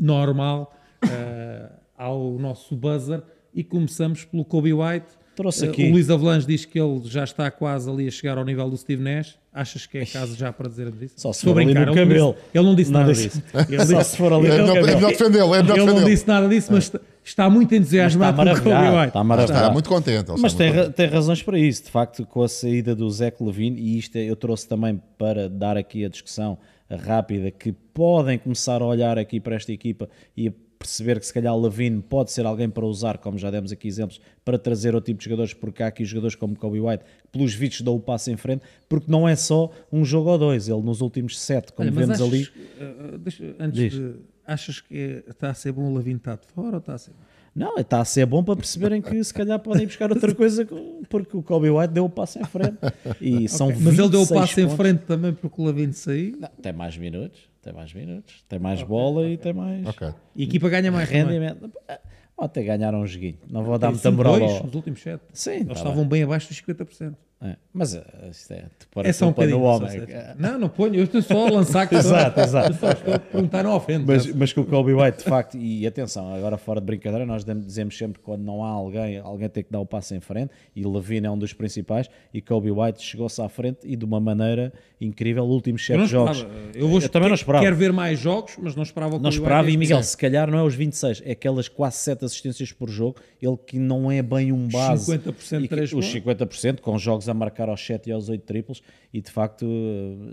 normal eh, ao nosso buzzer e começamos pelo Kobe White. Trouxe Eh, aqui. o Luís Avalanche diz que ele já está quase ali a chegar ao nível do Steve Nash. Achas que é caso já para dizer disso? Só se Estou for ali brincar, no ele não cabelo. disse- Ele não disse Não nada disse- disso. Ele Só disse- se for ali É no melhor, é cabelo. melhor defendê-lo, é melhor ele não disse nada disso, mas está- está muito entusiasmado Mas está pelo Kobe maravilhado, White. está maravilhado. Está muito contente. Mas tem, ra- tem razões para isso. De facto, com a saída do Zé Levine, e isto é- eu trouxe também para dar aqui a discussão rápida, que podem começar a olhar aqui para esta equipa e a perceber que se calhar o Levine pode ser alguém para usar, como já demos aqui exemplos, para trazer outro tipo de jogadores, porque há aqui jogadores como Kobe White, pelos vistos dão o passo em frente, porque não é só um jogo ou dois. Ele nos últimos sete, como Olha, vemos achas, ali... eh, deixa- antes de, achas que está a ser bom o Lavin estar de fora ou está a ser? Não, está a ser bom para perceberem que se calhar podem buscar outra coisa, porque o Kobe White deu o passo em frente. E são Ok, Mas ele deu o 26 passo em pontos. frente também porque o Lavin saiu. Não, tem mais minutos, tem mais minutos, tem mais bola e tem mais Ok. E a equipa ganha mais também. rendimento. Ou até ganhar um joguinho. Não vou dar Tem muita cinco, moral dois ao... nos últimos sete. Sim, Eles tá estavam bem abaixo dos 50%. É, Mas eh, isto é, tu pôr É só um culpa no bocadinho. homem. Não, não ponho. Eu estou só a lançar questões. Exato, exato. Eu só estou a perguntar, não ofende. Mas, mas com o Kobe White, de facto, e atenção, agora fora de brincadeira, nós dizemos sempre que quando não há alguém, alguém tem que dar o passo em frente, e Levine é um dos principais, e Kobe White chegou-se à frente e de uma maneira incrível, últimos eu sete jogos. esperava. Eu, vou, também não esperava. Quero ver mais jogos, mas não esperava o Não esperava, e Miguel, se calhar não é os 26, é aquelas quase 7 assistências por jogo, ele que não é bem um base. 50% E que- Os pontos. 50%, com jogos a marcar aos 7 e aos 8 triplos, e de facto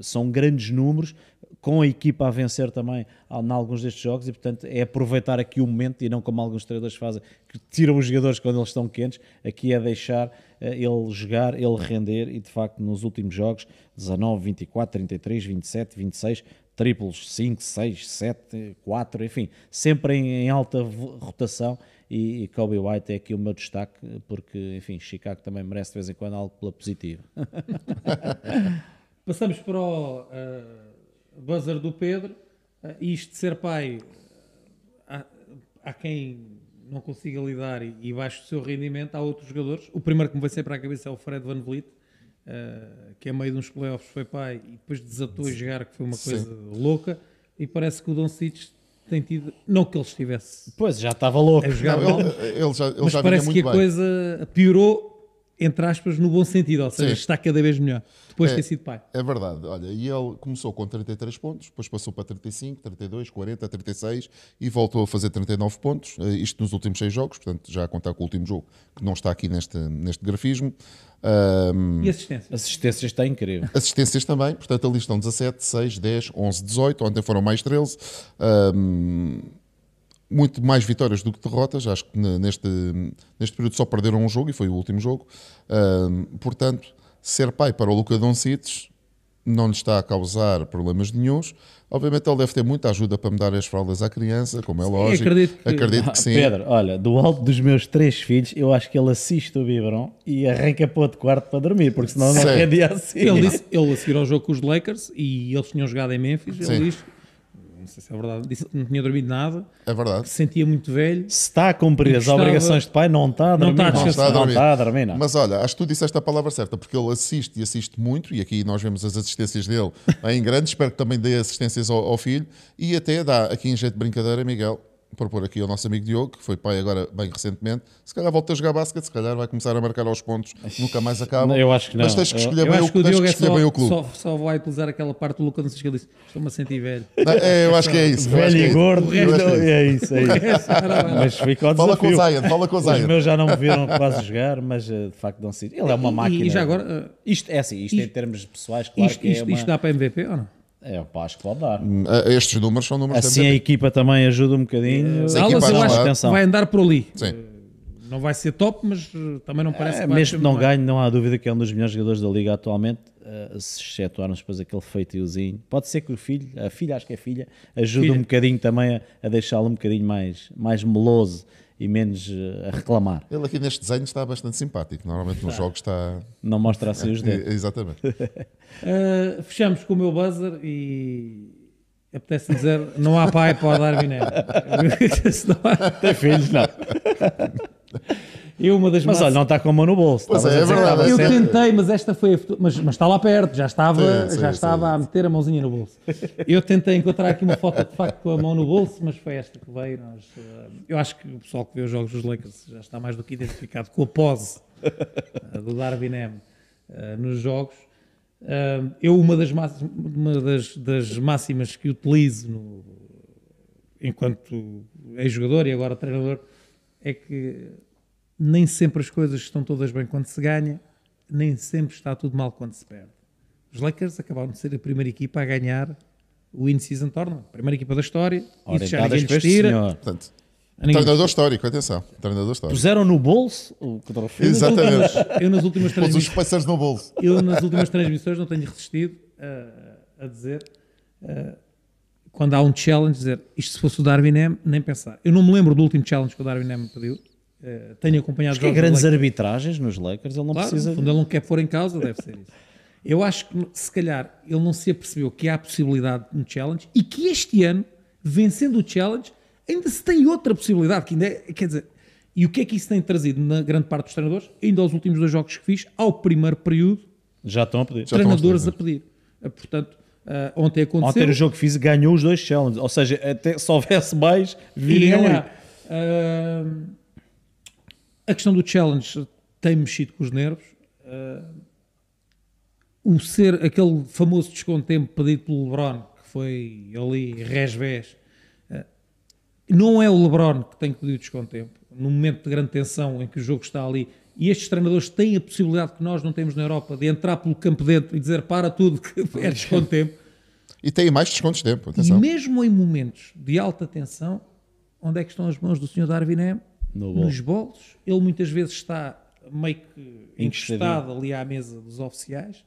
são grandes números, com a equipa a vencer também em alguns destes jogos, e portanto é aproveitar aqui o momento, e não como alguns treinadores fazem, que tiram os jogadores quando eles estão quentes, aqui é deixar eh, ele jogar, ele render, e de facto nos últimos jogos, 19, 24, 33, 27, 26, triplos 5, 6, 7, 4, enfim, sempre em, alta rotação e, Kobe White é aqui o meu destaque porque, enfim, Chicago também merece de vez em quando algo pela positiva. Passamos para o eh, buzzer do Pedro. Uh, isto de ser pai, há, há quem não consiga lidar e, e baixe o seu rendimento, há outros jogadores. O primeiro que me vai sempre para a cabeça é o Fred Van Vliet, uh, que a meio de uns playoffs foi pai e depois desatou a jogar, que foi uma Sim. coisa louca. E parece que o Don Cic tem tido, não que ele estivesse Pois, já estava louco. a jogar Não, mal, ele, ele já, ele mas já parece muito que a bem. coisa piorou, entre aspas, no bom sentido, ou seja, Sim. está cada vez melhor, depois de É. ter sido pai. É verdade, olha, e ele começou com 33 pontos, depois passou para 35, 32, 40, 36 e voltou a fazer 39 pontos, eh, isto nos últimos seis jogos, portanto já a contar com o último jogo, que não está aqui neste, neste grafismo. Ahm, E assistência? Assistência está incrível. Assistências também, portanto ali estão 17, 6, 10, 11, 18, ontem foram mais 13. Ahm, muito mais vitórias do que derrotas, acho que ne- neste, neste período só perderam um jogo e foi o último jogo. Portanto, ser pai para o Luca Doncic não lhe está a causar problemas nenhums. Obviamente ele deve ter muita ajuda para me dar as fraldas à criança, como é lógico. acredito que- Acredito que sim. Pedro, olha, do alto dos meus três filhos, eu acho que ele assiste o biberon e arranca para outro quarto para dormir, porque senão não Sim. rendia assim. Ele disse, ele a seguir ao jogo com os Lakers e eles tinham jogado em Memphis, ele Sim. disse, não sei se é verdade, disse que não tinha dormido nada, É verdade. que se sentia muito velho. Se está a cumprir as obrigações de pai, não está a Não dormir. está a Não descansar. não está a dormir, não. Mas olha, acho que tu disseste a palavra certa, porque ele assiste e assiste muito, e aqui nós vemos as assistências dele em grande, espero que também dê assistências ao, ao filho, e até dá, aqui em jeito de brincadeira, Miguel, propor aqui ao nosso amigo Diogo, que foi pai agora bem recentemente, se calhar volta a jogar basquete, se calhar vai começar a marcar aos pontos, nunca mais acaba. Eu acho que não. Mas tens que Eu- escolher, Eu bem, acho o, que o Diogo que é escolher bem o só, clube. só, só vai utilizar aquela parte do Lucas Francisco que ele disse: Estou-me a sentir velho. Não, é, eu acho que é isso. eu Velho é e gordo, O é é isso, é isso. Mas fica ao Fala com o. Zion, fala com o Os Zion. meus já não me viram quase jogar, mas eh, de facto não sei. Ele é uma máquina. E já agora, uh, Isto é assim, isto, em termos pessoais, claro que é isto dá para MVP ou não? É, pá, acho que pode dar. Ah, Estes números são números Assim a equipa também ajuda um bocadinho. Se a equipa eu acho que vai andar por ali. Sim. Não vai ser top, mas uh, também não parece É, que mesmo que não ganhe, não há dúvida que é um dos melhores jogadores da liga atualmente, uh, se excetuarmos depois aquele feitiozinho. Pode ser que o filho, a filha, acho que é filha, ajude Filha. um bocadinho também a, a deixá-lo um bocadinho mais, mais meloso e menos uh, a reclamar. Ele aqui neste desenho está bastante simpático. Normalmente nos jogos está. Não mostra assim os dedos. Exatamente. Uh, fechamos com o meu buzzer e apetece dizer: não há pai para o Darwin Tem filhos, não. Eu, uma das Mas massas- olha, não está com a mão no bolso. Pois é, é verdade, estava Eu é sempre- tentei, mas esta foi a foto- mas, mas está lá perto, já estava, Sim, sim, já sim, estava sim. a meter a mãozinha no bolso. Eu tentei encontrar aqui uma foto de facto com a mão no bolso, mas foi esta que veio. Nós, eh, eu acho que o pessoal que vê os jogos dos Lakers já está mais do que identificado com a pose eh, do Darwin M eh, nos jogos. Eu, uma das, máximas, uma das, das máximas que utilizo no- enquanto ex-jogador e agora treinador é que nem sempre as coisas estão todas bem quando se ganha, nem sempre está tudo mal quando se perde. Os Lakers acabaram de ser a primeira equipa a ganhar o In-Season Tournament, primeira equipa da história, isso já ninguém lhes tira. senhor. Portanto, a ninguém treinador histórico, atenção. Treinador histórico. Puseram no bolso o troféu. Exatamente. Eu nas últimas Pôs os transmissões, Pacers no bolso. eu nas últimas transmissões não tenho resistido a, a dizer eh, quando há um challenge, dizer isto se fosse o Darwin M, nem pensar. Eu não me lembro do último challenge que o Darwin M me pediu. Eh, tenho acompanhado Acho que é grandes arbitragens nos Lakers, ele não Claro, precisa. no fundo ele não quer pôr em causa, deve ser isso. Eu acho que se calhar ele não se apercebeu que há a possibilidade no challenge e que este ano, vencendo o challenge, ainda se tem outra possibilidade, que ainda é, quer dizer, e o que é que isso tem trazido na grande parte dos treinadores? Ainda aos últimos dois jogos que fiz, ao primeiro período, Já estão a pedir. Treinadores a a pedir. Ah, Portanto, ah, ontem aconteceu. Ontem o jogo que fiz ganhou os dois challenges. Ou seja, até se houvesse mais, viriam aí. Ah, a questão do challenge tem mexido com os nervos. Ah, o ser aquele famoso descontempo pedido pelo LeBron, que foi ali resvés, ah, não é o LeBron que tem que pedir o descontempo. No momento de grande tensão em que o jogo está ali, e estes treinadores têm a possibilidade que nós não temos na Europa de entrar pelo campo dentro e dizer para tudo que é descontempo. E tem mais descontos de tempo, E atenção. mesmo em momentos de alta tensão, onde é que estão as mãos do Sr. Darwin? No. Nos bolsos. Ele muitas vezes está meio que encostado ali à mesa dos oficiais.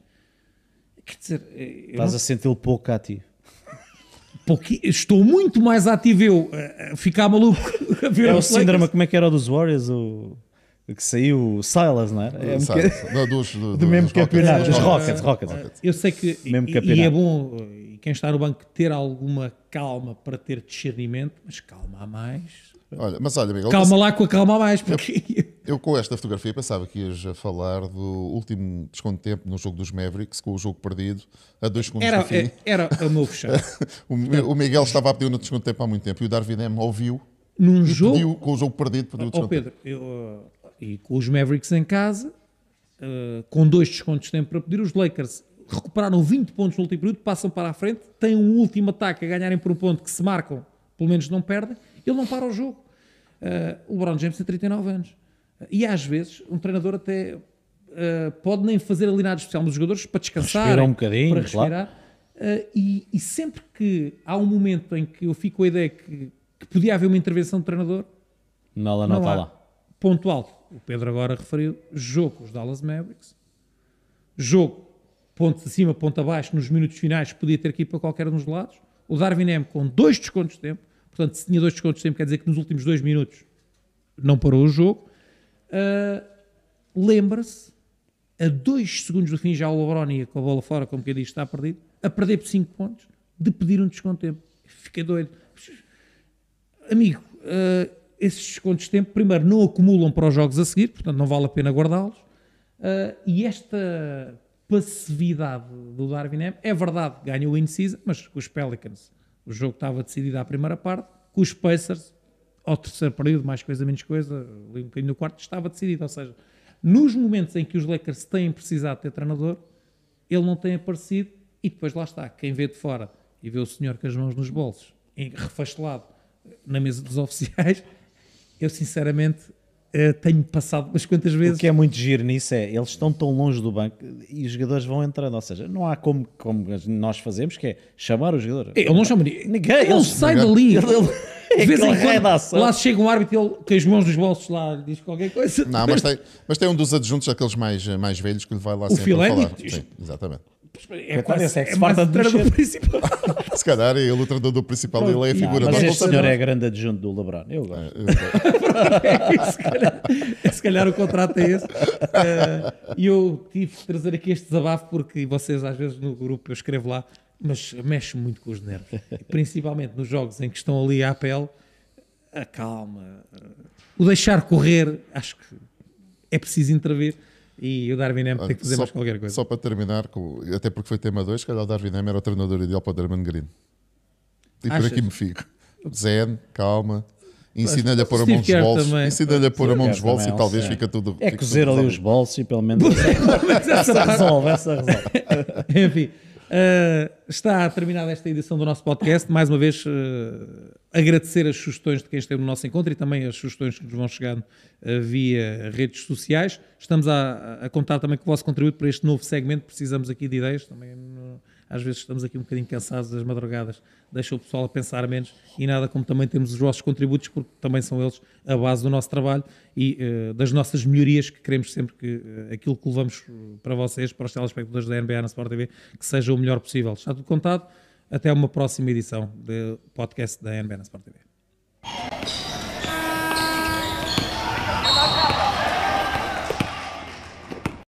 Quer dizer, eh, Estás não- a senti-lo pouco ativo. pouqui- estou muito mais ativo eu a a ficar maluco a ver É o síndrome, Lakers. como é que era o dos Warriors? O, que saiu, o Silas, não era? É um do, dos- do, do mesmo campeonato, dos Rockets, Rockets. Eu sei que Mesmo e, campeonato. e é bom eh, e quem está no banco ter alguma calma para ter discernimento, mas calma a mais. Olha, mas olha, Miguel, Calma lá com a calma mais, porque eu com esta fotografia pensava que ias a falar do último desconto de tempo no jogo dos Mavericks, com o jogo perdido a dois segundos era, do fim. é- era o meu fechado. O, Mi- o Miguel estava a pedir no desconto de tempo há muito tempo e o Darwin M ouviu Num e jogo, pediu, com o jogo perdido, pediu o desconto de tempo. Pedro, eu, uh, e com os Mavericks em casa, uh, com dois descontos de tempo para pedir, os Lakers recuperaram 20 pontos no último período, passam para a frente, têm um último ataque a ganharem por um ponto que se marcam, pelo menos não perdem, ele não para o jogo. Uh, o LeBron James tem 39 anos. E às vezes, um treinador até uh, pode nem fazer ali nada especial nos jogadores para descansar, Respirar um bocadinho, para respirar. Uh, e, e sempre que há um momento em que eu fico com a ideia que, que podia haver uma intervenção de treinador, Não, lá não está lá. Ponto alto. O Pedro agora referiu jogo com os Dallas Mavericks. Jogo ponto de cima, ponto abaixo, nos minutos finais, podia ter aqui para qualquer um dos lados. O Darwin M com dois descontos de tempo. Portanto, se tinha dois descontos de tempo, quer dizer que nos últimos dois minutos não parou o jogo. Ah, Lembra-se, a dois segundos do fim, já o LeBron com a bola fora, como quem diz, está perdido, a perder por 5 pontos, de pedir um desconto de tempo. Fiquei doido. Amigo, eh, esses descontos de tempo, primeiro, não acumulam para os jogos a seguir, portanto não vale a pena guardá-los. Eh, e esta passividade do Darwin M, é verdade, ganhou o in-season, mas os Pelicans o jogo estava decidido à primeira parte, com os Pacers ao terceiro período, mais coisa, menos coisa, ali um bocadinho no quarto, estava decidido. Ou seja, nos momentos em que os Lakers têm precisado ter treinador, ele não tem aparecido e depois lá está. Quem vê de fora e vê o senhor com as mãos nos bolsos, refastelado na mesa dos oficiais, eu sinceramente eh, tenho passado umas quantas O vezes. que é muito giro nisso é, eles estão tão longe do banco e os jogadores vão entrando, ou seja, não há como, como nós fazemos, que é chamar o jogador. Ele não chama ninguém. Ninguém, Ele sai dali. Ele- ele- De vez em quando, lá chega um árbitro e ele tem as mãos nos bolsos lá, diz qualquer coisa. Não, mas tem, mas tem um dos adjuntos, aqueles mais, mais velhos, que lhe vai lá O sempre falar. Sim, exatamente. É Coitado, esse é se mais o de treinador mexer. principal. Se calhar é ele o treinador principal, ele é a Não, figura. mas não este sabemos. senhor é grande adjunto do LeBron, eu gosto. É, se, calhar, se calhar o contrato é esse. Eh, E eu tive que trazer aqui este desabafo porque vocês, às vezes, no grupo, eu escrevo lá, mas mexe muito com os nervos. E principalmente nos jogos em que estão ali à pele, a calma, eh, o deixar correr, acho que é preciso intervir. E o Darwin Ham tem que fazer só, mais qualquer coisa. Só para terminar, com- até porque foi tema 2, se calhar o Darwin Ham era o treinador ideal para o Draymond Green. E por Achas? aqui me fico. Zen, calma. Ensina-lhe a pôr a mão nos bolsos. Ensina-lhe a pôr a mão nos bolsos e talvez é. fica tudo. É cozer ali os bolsos e pelo menos essa resolve, essa resolve. Enfim, eh, está terminada esta edição do nosso podcast. Mais uma vez, eh, agradecer as sugestões de quem esteve no nosso encontro e também as sugestões que nos vão chegando eh, via redes sociais. Estamos a, a contar também com o vosso contributo para este novo segmento. Precisamos aqui de ideias. Também, às vezes, estamos aqui um bocadinho cansados das madrugadas. Deixa o pessoal a pensar menos e nada como também temos os vossos contributos, porque também são eles a base do nosso trabalho e eh, das nossas melhorias que queremos sempre que eh, aquilo que levamos eh, para vocês, para os telespectadores da NBA na Sport TV, que seja o melhor possível. Está tudo contado. Até uma próxima edição do podcast da NBA na Sport TV.